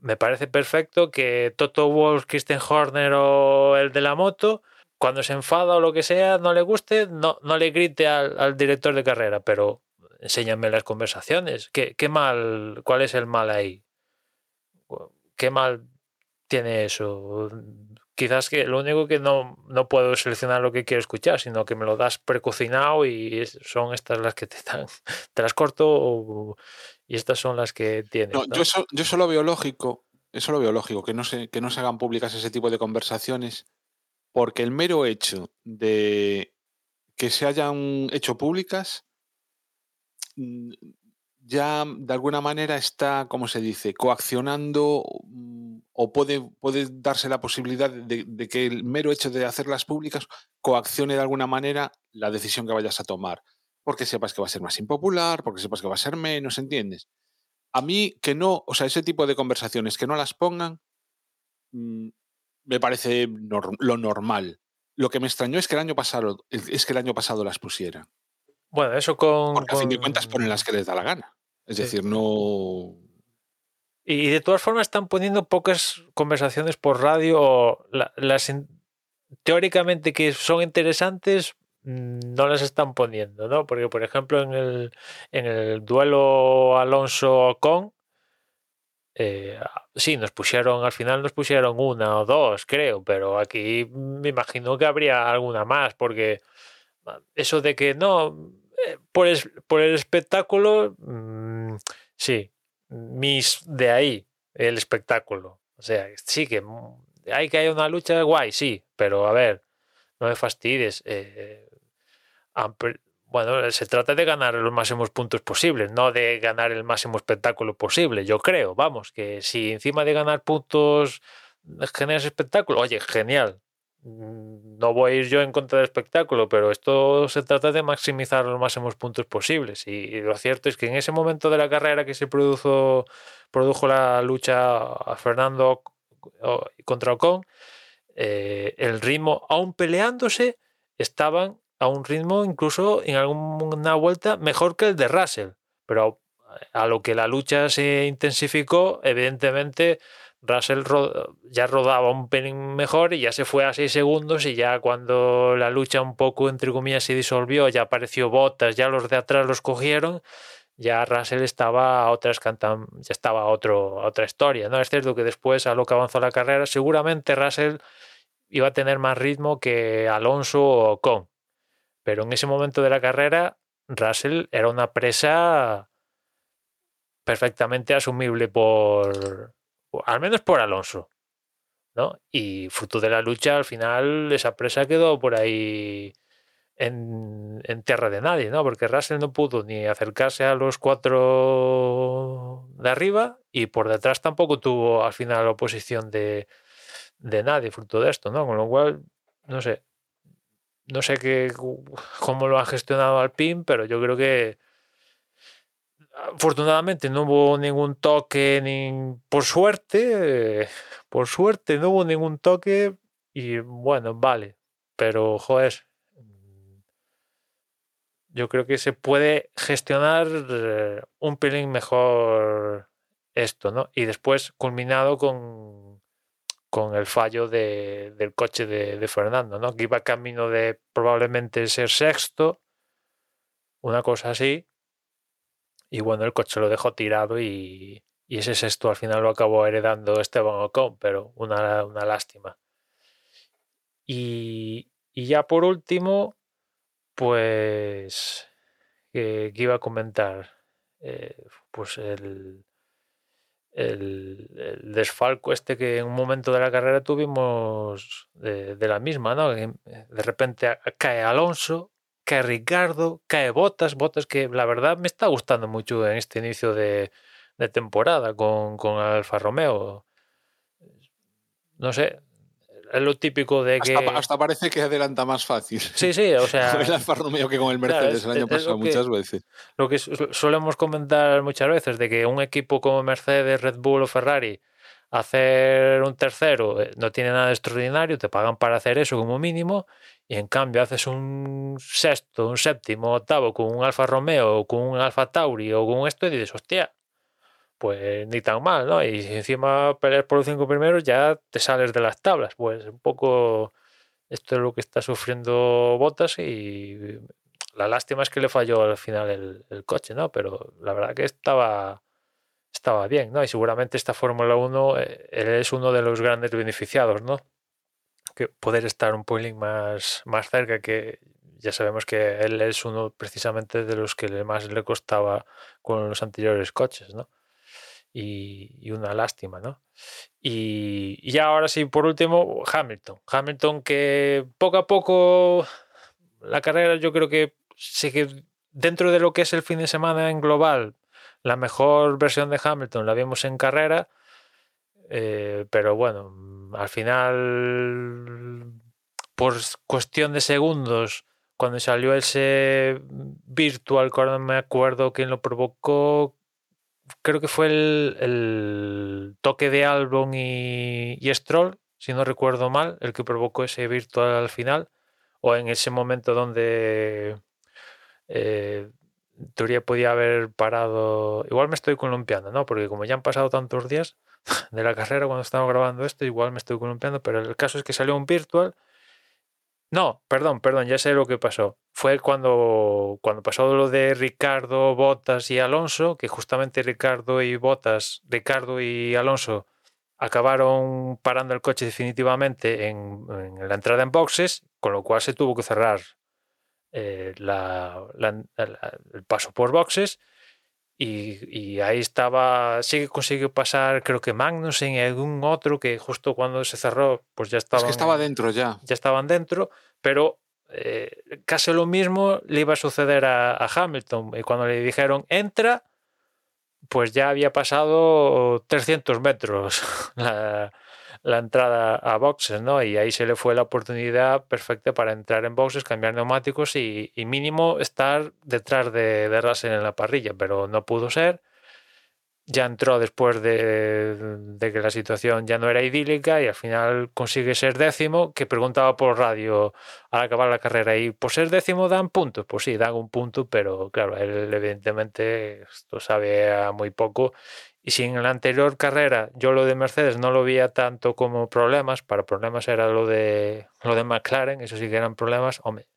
me, parece perfecto que Toto Wolff, Christian Horner o el de la moto, cuando se enfada o lo que sea, no le guste, no, no le grite al, al director de carrera, pero enséñame las conversaciones. ¿Qué, qué mal, cuál es el mal ahí? ¿Qué mal tiene eso? Quizás que lo único que no, no puedo seleccionar lo que quiero escuchar, sino que me lo das precocinado y son estas las que te dan, te las corto o- y estas son las que tienes. No, ¿no? yo, eso, yo eso lo veo lógico, eso lo veo lógico, que no, se, que no se hagan públicas ese tipo de conversaciones, porque el mero hecho de que se hayan hecho públicas mm, ya de alguna manera está, como se dice, coaccionando mm, o puede, puede darse la posibilidad de, de que el mero hecho de hacerlas públicas coaccione de alguna manera la decisión que vayas a tomar, porque sepas que va a ser más impopular, porque sepas que va a ser menos, ¿entiendes? a mí que no, o sea, ese tipo de conversaciones que no las pongan, mm, me parece lo normal. Lo que me extrañó es que el año pasado, es que el año pasado las pusieran. Bueno, eso con. Porque a fin de con- cuentas ponen las que les da la gana. Es Sí. decir, no. Y de todas formas están poniendo pocas conversaciones por radio. las teóricamente que son interesantes mm, no las están poniendo, ¿no? Porque, por ejemplo, en el, en el duelo Alonso-Con, eh, sí, nos pusieron, al final nos pusieron una o dos, creo, pero aquí me imagino que habría alguna más, porque eso de que no, eh, por, el espectáculo, mm, sí, mis de ahí, el espectáculo. O sea, sí que mm, hay que haya una lucha guay, sí, pero a ver, no me fastidies. eh, per- bueno, se trata de ganar los máximos puntos posibles, no de ganar el máximo espectáculo posible, yo creo, vamos, que si encima de ganar puntos generas espectáculo, oye, genial. Mm, No voy a ir yo en contra del espectáculo, pero esto se trata de maximizar los máximos puntos posibles. Y, lo cierto es que en ese momento de la carrera que se produjo, produjo la lucha a Fernando contra Ocon, eh, el ritmo, aún peleándose, estaban a un ritmo incluso en alguna vuelta mejor que el de Russell. Pero a lo que la lucha se intensificó, evidentemente Russell ya rodaba un pelín mejor y ya se fue a 6 segundos y ya cuando la lucha un poco entre comillas se disolvió, ya apareció Botas, ya los de atrás los cogieron, ya Russell estaba a otras cantam- ya estaba otro, otra historia, ¿no? Es cierto que después a lo que avanzó la carrera, seguramente Russell iba a tener más ritmo que Alonso o Con. Pero en ese momento de la carrera, Russell era una presa perfectamente asumible por, al menos por Alonso. ¿no? Y fruto de la lucha, al final, esa presa quedó por ahí en, en tierra de nadie, ¿no? Porque Russell no pudo ni acercarse a los cuatro de arriba y por detrás tampoco tuvo al final oposición de, de nadie fruto de esto, ¿no? Con lo cual, no sé. No sé qué, cómo lo ha gestionado Alpine, pero yo creo que afortunadamente no hubo ningún toque, ni por suerte, por suerte no hubo ningún toque y bueno, vale, pero joder, mm, yo creo que se puede gestionar eh, un pelín mejor esto, ¿no? Y después culminado con, con el fallo de- del coche de, Fernando, ¿no? Que iba camino de probablemente ser sexto, una cosa así. Y bueno, el coche lo dejó tirado y, y ese sexto al final lo acabó heredando Esteban Ocon, pero una, una lástima. Y, y ya por último, pues, que, que iba a comentar, Eh, pues el, el, desfalco este que en un momento de la carrera tuvimos de, la misma, ¿no? Eh, De repente cae Alonso, cae Ricardo, cae Botas, Botas que la verdad me está gustando mucho en este inicio de, de temporada con, con Alfa Romeo. No sé, es lo típico de que... Hasta, hasta parece que adelanta más fácil. Sí, sí, o sea... Con el Alfa Romeo que con el Claro, Mercedes es- el año pasado lo que- muchas veces. lo que solemos comentar muchas veces, de que un equipo como Mercedes, Red Bull o Ferrari, hacer un tercero eh, no tiene nada de extraordinario, te pagan para hacer eso como mínimo, y en cambio haces un sexto, un séptimo, octavo con un Alfa Romeo, o con un Alfa Tauri o con esto, y dices, hostia, pues ni tan mal, ¿no? Y encima peleas por los cinco primeros, ya te sales de las tablas, pues un poco esto es lo que está sufriendo Botas y la lástima es que le falló al final el, el coche, ¿no? Pero la verdad que estaba, estaba bien, ¿no? Y seguramente esta Fórmula 1 eh, es uno de los grandes beneficiados, ¿no? Que poder estar un pelín más, más cerca, que ya sabemos que él es uno precisamente de los que más le costaba con los anteriores coches, ¿no? Y, una lástima, ¿no? Y, y ahora sí, por último, Hamilton. Hamilton que poco a poco la carrera yo creo que sí que dentro de lo que es el fin de semana en global, la mejor versión de Hamilton la vimos en carrera, eh, pero bueno, al final, por cuestión de segundos, cuando salió ese virtual, ahora no me acuerdo quién lo provocó, creo que fue el, toque de Albon y, Stroll, si no recuerdo mal, el que provocó ese virtual al final, o en ese momento donde eh, teoría podía haber parado. Igual me estoy columpiando, ¿no? Porque como ya han pasado tantos días de la carrera cuando estamos grabando esto, igual me estoy columpiando, pero el caso es que salió un virtual. No, perdón, perdón, ya sé lo que pasó. Fue cuando, cuando pasó lo de Ricardo, Botas y Alonso, que justamente Ricardo y Botas, Ricardo y Alonso acabaron parando el coche definitivamente en, la entrada en boxes, con lo cual se tuvo que cerrar eh, la, el paso por boxes y, y, ahí estaba, sí que consiguió pasar, creo que Magnussen y algún otro que justo cuando se cerró, pues ya estaban. Es que estaba dentro ya. Ya estaban dentro, pero eh, casi lo mismo le iba a suceder a, a, Hamilton. Y cuando le dijeron entra, pues ya había pasado 300 metros la, la entrada a boxes, ¿no? Y ahí se le fue la oportunidad perfecta para entrar en boxes, cambiar neumáticos y, y mínimo estar detrás de, de, Russell en la parrilla, pero no pudo ser. Ya entró después de, de, que la situación ya no era idílica y al final consigue ser décimo, que preguntaba por radio al acabar la carrera y por ser décimo dan puntos. Pues sí, dan un punto, pero claro, él evidentemente esto sabe a muy poco y si en la anterior carrera yo lo de Mercedes no lo veía tanto como problemas, para problemas era lo de lo de McLaren, eso sí que eran problemas, hombre,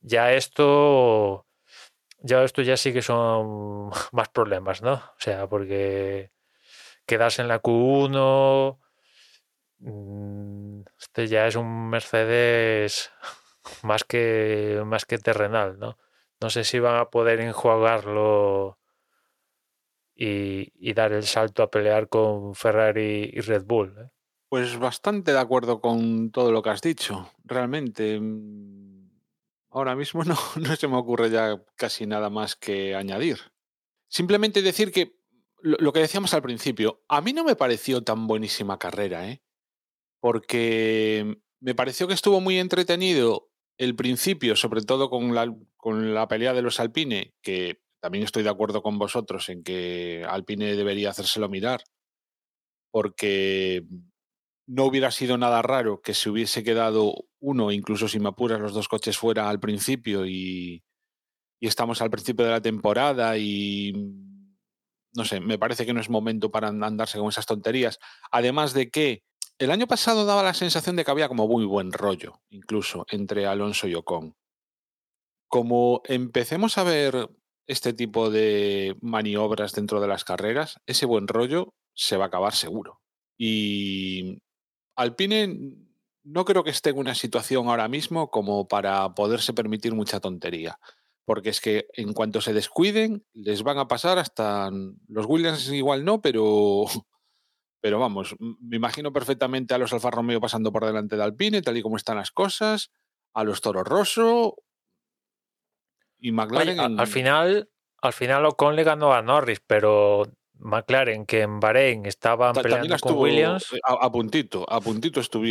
ya esto ya esto ya sí que son más problemas, ¿no? O sea, porque quedarse en la Q1 mm, este ya es un Mercedes más que más que terrenal, ¿no? No sé si van a poder enjuagarlo y, dar el salto a pelear con Ferrari y Red Bull. ¿eh? Pues bastante de acuerdo con todo lo que has dicho, realmente. Mm, ahora mismo no, no se me ocurre ya casi nada más que añadir. Simplemente decir que lo, que decíamos al principio, a mí no me pareció tan buenísima carrera, ¿eh? porque me pareció que estuvo muy entretenido el principio, sobre todo con la, con la pelea de los Alpine, que también estoy de acuerdo con vosotros en que Alpine debería hacérselo mirar, porque no hubiera sido nada raro que se hubiese quedado uno, incluso si me apuras, los dos coches fuera al principio y, estamos al principio de la temporada y no sé, me parece que no es momento para andarse con esas tonterías. Además de que el año pasado daba la sensación de que había como muy buen rollo, incluso entre Alonso y Ocon. Como empecemos a ver este tipo de maniobras dentro de las carreras, ese buen rollo se va a acabar seguro. Y Alpine no creo que esté en una situación ahora mismo como para poderse permitir mucha tontería. Porque es que en cuanto se descuiden, les van a pasar hasta los Williams igual no, pero pero vamos, me imagino perfectamente a los Alfa Romeo pasando por delante de Alpine, tal y como están las cosas, a los Toro Rosso, y McLaren. Oye, en... Al final, al final Ocon le ganó a Norris, pero McLaren, que en Bahrein estaban Ta peleando estuvo, con Williams. A, a, puntito, a puntito estuvo,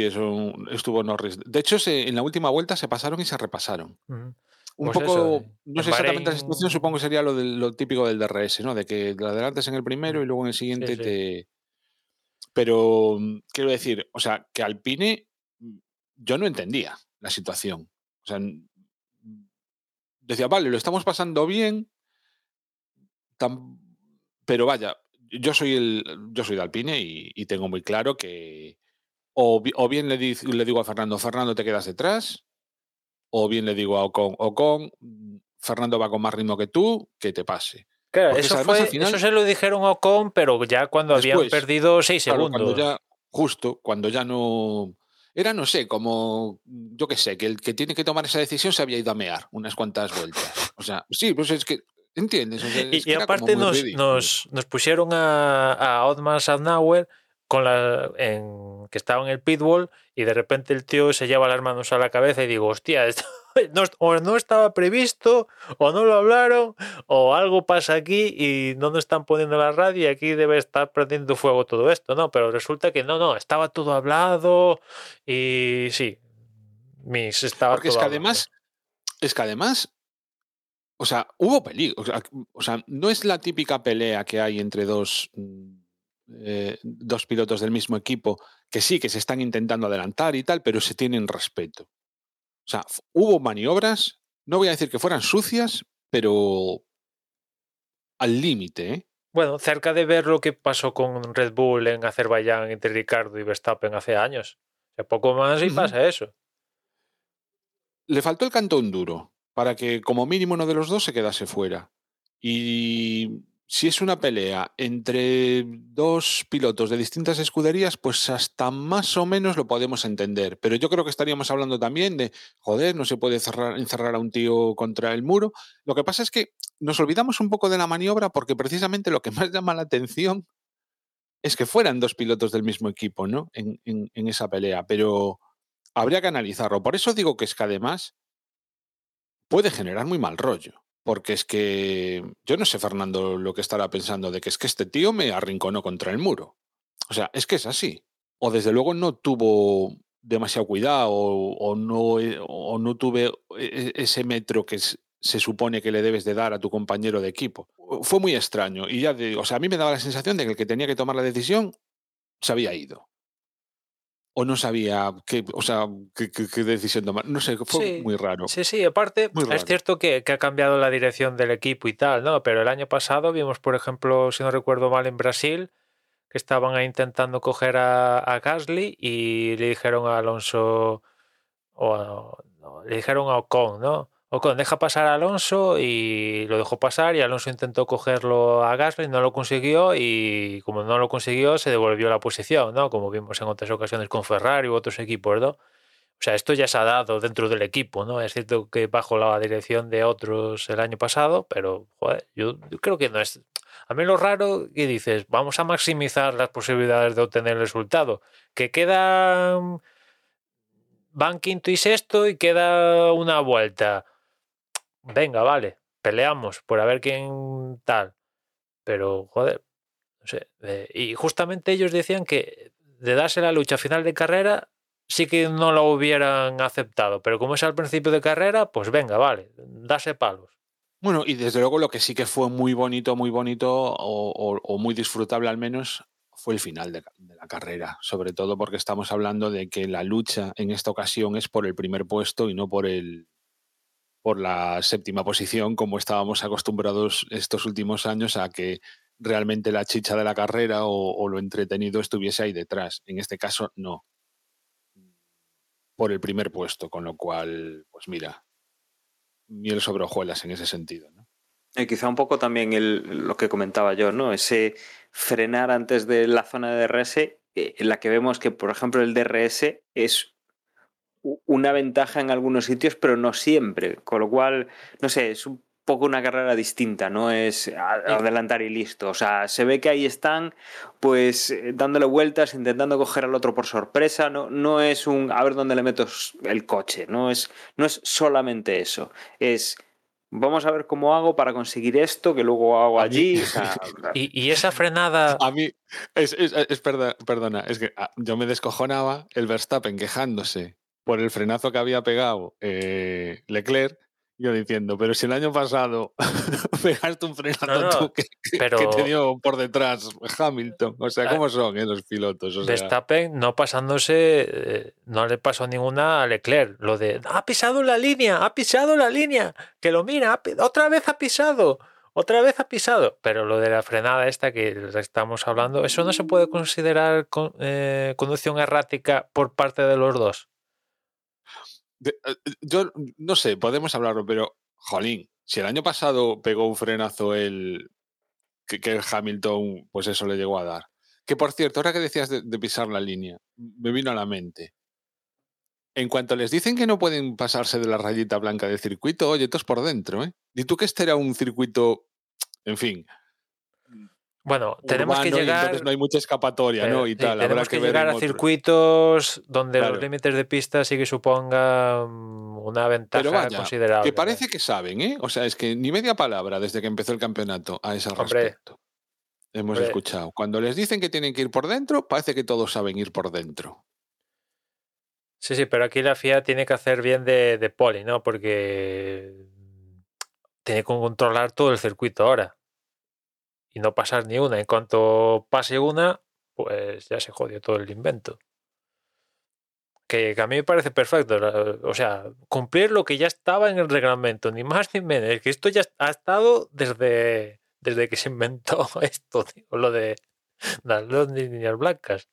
estuvo Norris. De hecho, se, en la última vuelta se pasaron y se repasaron. Uh -huh. Un pues poco, eso, no sé Bahrein... exactamente la situación, supongo que sería lo, de, lo típico del DRS, ¿no? De que lo adelantes en el primero y luego en el siguiente sí, sí. te. Pero quiero decir, o sea, que Alpine yo no entendía la situación. O sea, decía, vale, lo estamos pasando bien, tan... pero vaya, yo soy el yo soy de Alpine y, y tengo muy claro que o, o bien le, di, le, digo a Fernando, Fernando, te quedas detrás, o bien le digo a Ocon, Ocon, Fernando va con más ritmo que tú, que te pase. Claro, Porque eso, además, fue, final- eso se lo dijeron a Ocon, pero ya cuando habían Después, perdido seis Claro, segundos. cuando ya, justo, cuando ya no. Era, no sé, como. Yo qué sé, que el que tiene que tomar esa decisión se había ido a mear unas cuantas vueltas. O sea, sí, pues es que. ¿Entiendes? O sea, Y, aparte nos, nos, nos pusieron a, a Otman Sadnauer con la, en, que estaba en el pitbull y de repente el tío se lleva las manos a la cabeza y digo, hostia, esto no, o no estaba previsto, o no lo hablaron, o algo pasa aquí y no nos están poniendo la radio y aquí debe estar prendiendo fuego todo esto, ¿no? Pero resulta que no, no, estaba todo hablado y sí, mis estaba Porque es que hablado. además. Es que además. O sea, hubo peligro. O sea, o sea, no es la típica pelea que hay entre dos. Eh, dos pilotos del mismo equipo que sí que se están intentando adelantar y tal, pero se tienen respeto. O sea, hubo maniobras, no voy a decir que fueran sucias, pero al límite, ¿eh? Bueno, cerca de ver lo que pasó con Red Bull en Azerbaiyán entre Ricardo y Verstappen hace años. O sea, poco más y pasa eso. Le faltó el cantón duro para que como mínimo uno de los dos se quedase fuera. Y si es una pelea entre dos pilotos de distintas escuderías, pues hasta más o menos lo podemos entender. Pero yo creo que estaríamos hablando también de, joder, no se puede cerrar- encerrar a un tío contra el muro. Lo que pasa es que nos olvidamos un poco de la maniobra porque precisamente lo que más llama la atención es que fueran dos pilotos del mismo equipo, ¿no? En, en- en esa pelea. Pero habría que analizarlo. Por eso digo que es que además puede generar muy mal rollo. Porque es que yo no sé, Fernando, lo que estará pensando de que es que este tío me arrinconó contra el muro. O sea, es que es así. O desde luego no tuvo demasiado cuidado o, no, eh, o no tuve e- e- ese metro que se supone que le debes de dar a tu compañero de equipo. Fue muy extraño. Y ya digo, o sea, a mí me daba la sensación de que el que tenía que tomar la decisión se había ido. O no sabía qué, o sea, qué, qué- qué decisión tomar. No sé, fue Sí, muy raro. Sí, sí, aparte es cierto que, que ha cambiado la dirección del equipo y tal, ¿no? Pero el año pasado vimos, por ejemplo, si no recuerdo mal, en Brasil, que estaban ahí intentando coger a, a Gasly y le dijeron a Alonso, o a- no, le dijeron a Ocon, ¿no? Ocon, deja pasar a Alonso y lo dejó pasar y Alonso intentó cogerlo a Gasly, no lo consiguió y como no lo consiguió se devolvió la posición, ¿no? Como vimos en otras ocasiones con Ferrari u otros equipos, ¿no? O sea, esto ya se ha dado dentro del equipo, ¿no? Es cierto que bajo la dirección de otros el año pasado, pero, joder, yo, yo creo que no es... A mí lo raro que dices, vamos a maximizar las posibilidades de obtener el resultado. Que quedan... Van quinto y sexto y queda una vuelta. Venga, vale, peleamos por a ver quién tal. Pero, joder, no sé. y justamente ellos decían que de darse la lucha a final de carrera sí que no lo hubieran aceptado, pero como es al principio de carrera, pues venga, vale, darse palos. Bueno, y desde luego lo que sí que fue muy bonito, muy bonito o, muy disfrutable al menos fue el final de la carrera, sobre todo porque estamos hablando de que la lucha en esta ocasión es por el primer puesto y no por el por la séptima posición como estábamos acostumbrados estos últimos años a que realmente la chicha de la carrera o, lo entretenido estuviese ahí detrás. En este caso no. Por el primer puesto, con lo cual, pues mira, miel sobre hojuelas en ese sentido. ¿no? Y quizá un poco también el, lo que comentaba yo, ¿no? Ese frenar antes de la zona de DRS, eh, en la que vemos que, por ejemplo, el DRS es una ventaja en algunos sitios, pero no siempre. Con lo cual, no sé, es un poco una carrera distinta, no es adelantar y listo. O sea, se ve que ahí están, pues, eh, dándole vueltas, intentando coger al otro por sorpresa. No, no es un a ver dónde le meto el coche. No es, no es solamente eso. Es vamos a ver cómo hago para conseguir esto, que luego hago mí- allí. o sea, Y, y esa frenada, A mí, es, es- es perda- perdona, es que ah, yo me descojonaba el Verstappen quejándose por el frenazo que había pegado eh, Leclerc, yo diciendo, pero si el año pasado pegaste un frenazo No, no, tú que, pero- que te dio por detrás Hamilton. O sea, Ah, ¿cómo son los pilotos? O sea, Verstappen no pasándose, eh, no le pasó ninguna a Leclerc. Lo de, ha pisado la línea, ha pisado la línea, que lo mira, otra vez ha pisado, otra vez ha pisado. Pero lo de la frenada esta que estamos hablando, eso no se puede considerar con- eh, conducción errática por parte de los dos. Eh, yo no sé, podemos hablarlo, pero, jolín, Si el año pasado pegó un frenazo el que, que el Hamilton, pues eso le llegó a dar. Que por cierto, ahora que decías de, de pisar la línea, me vino a la mente. En cuanto les dicen que no pueden pasarse de la rayita blanca del circuito, oye, todos por dentro, ¿eh? Di tú que este era un circuito, en fin, Bueno, tenemos que urbano, llegar. entonces no hay mucha escapatoria, ¿no? eh, Y sí, tal, habrá tenemos que, llegar a circuitos donde Claro. los límites de pista sí que supongan una ventaja Pero vaya, considerable. que parece que saben, ¿eh? O sea, es que ni media palabra desde que empezó el campeonato a ese Hombre. respecto. Hemos Hombre. escuchado. Cuando les dicen que tienen que ir por dentro, parece que todos saben ir por dentro. Sí, sí, pero aquí la FIA tiene que hacer bien de, de poli, ¿no? Porque tiene que controlar todo el circuito ahora. Y no pasar ni una. En cuanto pase una, pues ya se jodió todo el invento. Que, a mí me parece perfecto. O sea, cumplir lo que ya estaba en el reglamento, ni más ni menos. Que esto ya ha estado desde, desde que se inventó esto, tío, lo de las dos líneas blancas,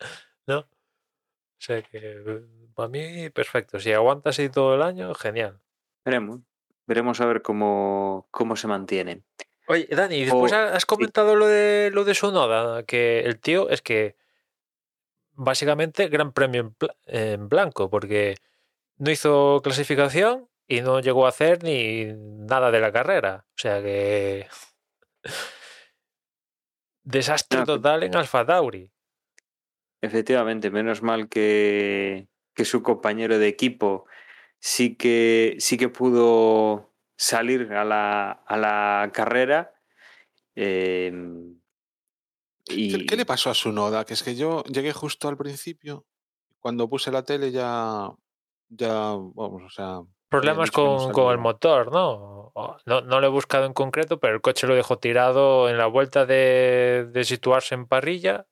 ¿no? O sea que para mí, perfecto. Si aguanta así todo el año, genial. Veremos. Veremos a ver cómo, cómo se mantiene. Oye, Dani, y después O- has comentado lo de lo de Sonoda, que el tío es que básicamente gran premio en, blanco, porque no hizo clasificación y no llegó a hacer ni nada de la carrera. O sea que desastre total en Alfa Tauri. Efectivamente, menos mal que, que su compañero de equipo sí que, sí que pudo salir a la, a la carrera. eh, ¿Qué, y qué le pasó a su noda? Que es que yo llegué justo al principio. Cuando puse la tele ya. Ya, vamos, o sea. Problemas con, con el motor, ¿no? ¿no? No lo he buscado en concreto, pero el coche lo dejó tirado en la vuelta de, de situarse en parrilla.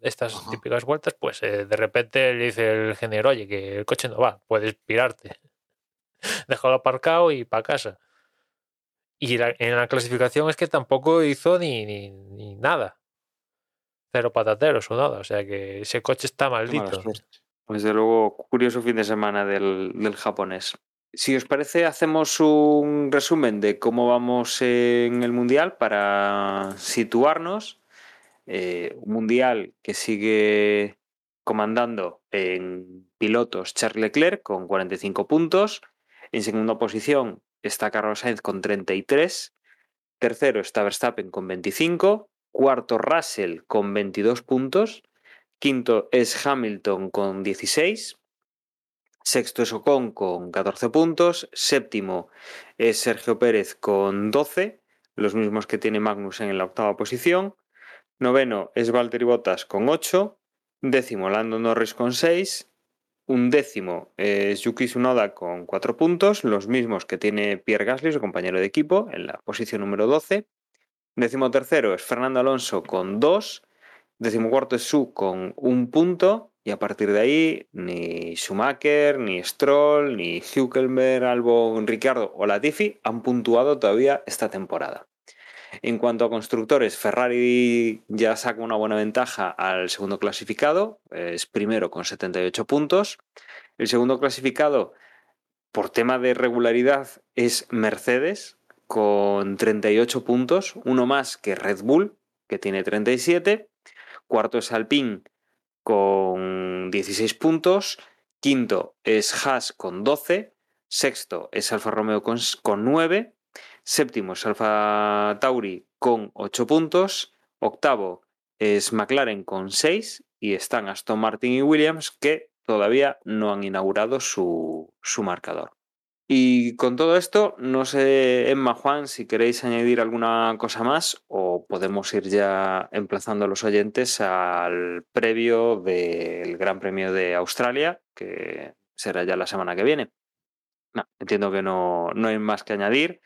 Estas Ajá. típicas vueltas, pues eh, de repente le dice el ingeniero, oye, que el coche no va, puedes pirarte. Déjalo aparcado y para casa. Y la- en la clasificación es que tampoco hizo ni, ni, ni nada. Cero patateros o nada. O sea que ese coche está maldito. Pues de luego, curioso fin de semana del, del japonés. Si os parece, hacemos un resumen de cómo vamos en el Mundial para situarnos. Eh, un Mundial que sigue comandando en pilotos Charles Leclerc con 45 puntos. En segunda posición está Carlos Sainz con 33. Tercero está Verstappen con 25. Cuarto Russell con 22 puntos. Quinto es Hamilton con 16. Sexto es Ocon con 14 puntos. Séptimo es Sergio Pérez con 12, los mismos que tiene Magnussen en la octava posición. Noveno es Valtteri Bottas con 8. Décimo Lando Norris con 6. Un décimo es Yuki Tsunoda con 4 puntos, los mismos que tiene Pierre Gasly, su compañero de equipo, en la posición número 12. Décimo tercero es Fernando Alonso con 2. Decimocuarto es Su con un punto. Y a partir de ahí, ni Schumacher, ni Stroll, ni Hülkenberg, Albon, Ricciardo o Latifi han puntuado todavía esta temporada. En cuanto a constructores, Ferrari ya saca una buena ventaja al segundo clasificado, es primero con 78 puntos. El segundo clasificado, por tema de regularidad, es Mercedes con 38 puntos, uno más que Red Bull, que tiene 37. Cuarto es Alpine con 16 puntos. Quinto es Haas con 12. Sexto es Alfa Romeo con, con 9. Séptimo es Alfa Tauri con 8 puntos. Octavo es McLaren con 6. Y están Aston Martin y Williams que todavía no han inaugurado su, su marcador. Y con todo esto, no sé, Emma, Juan, si queréis añadir alguna cosa más o podemos ir ya emplazando a los oyentes al previo del Gran Premio de Australia, que será ya la semana que viene. Entiendo que no, no hay más que añadir.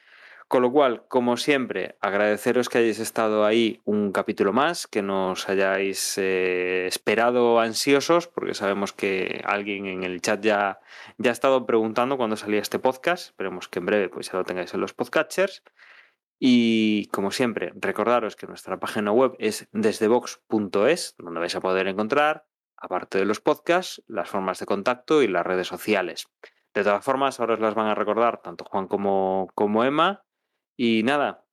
Con lo cual, como siempre, agradeceros que hayáis estado ahí un capítulo más, que nos hayáis eh, esperado ansiosos, porque sabemos que alguien en el chat ya, ya ha estado preguntando cuándo salía este podcast. Esperemos que en breve pues, ya lo tengáis en los podcatchers. Y como siempre, recordaros que nuestra página web es desdevox.es, donde vais a poder encontrar, aparte de los podcasts, las formas de contacto y las redes sociales. De todas formas, ahora os las van a recordar tanto Juan como, como Emma. Y nada,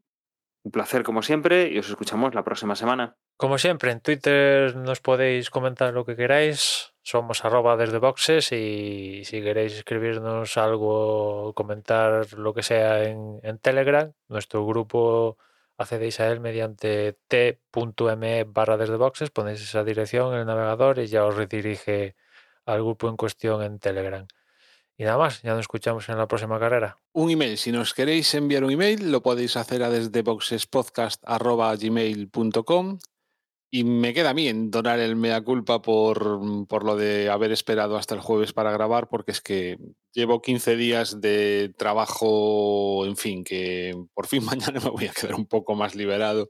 un placer como siempre y os escuchamos la próxima semana. Como siempre, en Twitter nos podéis comentar lo que queráis. Somos arroba desde boxes y si queréis escribirnos algo, comentar lo que sea en, Telegram, nuestro grupo accedéis a él mediante t.me barra desde boxes, ponéis esa dirección en el navegador y ya os redirige al grupo en cuestión en Telegram. Y nada más, ya nos escuchamos en la próxima carrera. Un email, si nos queréis enviar un email, lo podéis hacer a desde boxespodcast.gmail.com y me queda a mí en donar el mea culpa por, por, lo de haber esperado hasta el jueves para grabar, porque es que llevo 15 días de trabajo, en fin, que por fin mañana me voy a quedar un poco más liberado.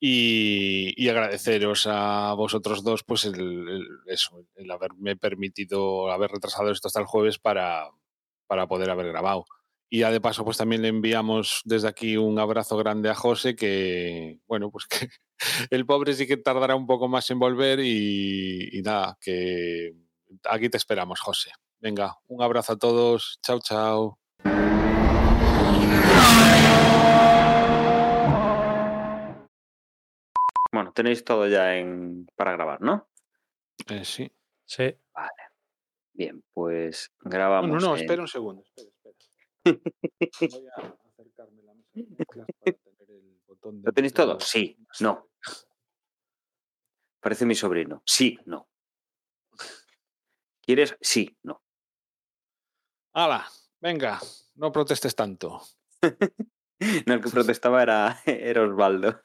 Y, agradeceros a vosotros dos, pues el haberme permitido haber retrasado esto hasta el jueves para, para poder haber grabado. Y ya de paso, pues también le enviamos desde aquí un abrazo grande a José, que, bueno, pues que el pobre sí que tardará un poco más en volver y, y nada, que aquí te esperamos, José. Venga, un abrazo a todos. Chao, chao. Tenéis todo ya en para grabar, ¿no? Eh, sí. Sí. Vale. Bien, pues grabamos. No, no, no en- espera un segundo. Espera, espera. Voy a acercarme la mesa para tener el botón de ¿Lo tenéis todo? Sí, no. Parece mi sobrino. Sí, no. ¿Quieres? Sí, no. ¡Hala! Venga, no protestes tanto. No, el que protestaba era, era Osvaldo.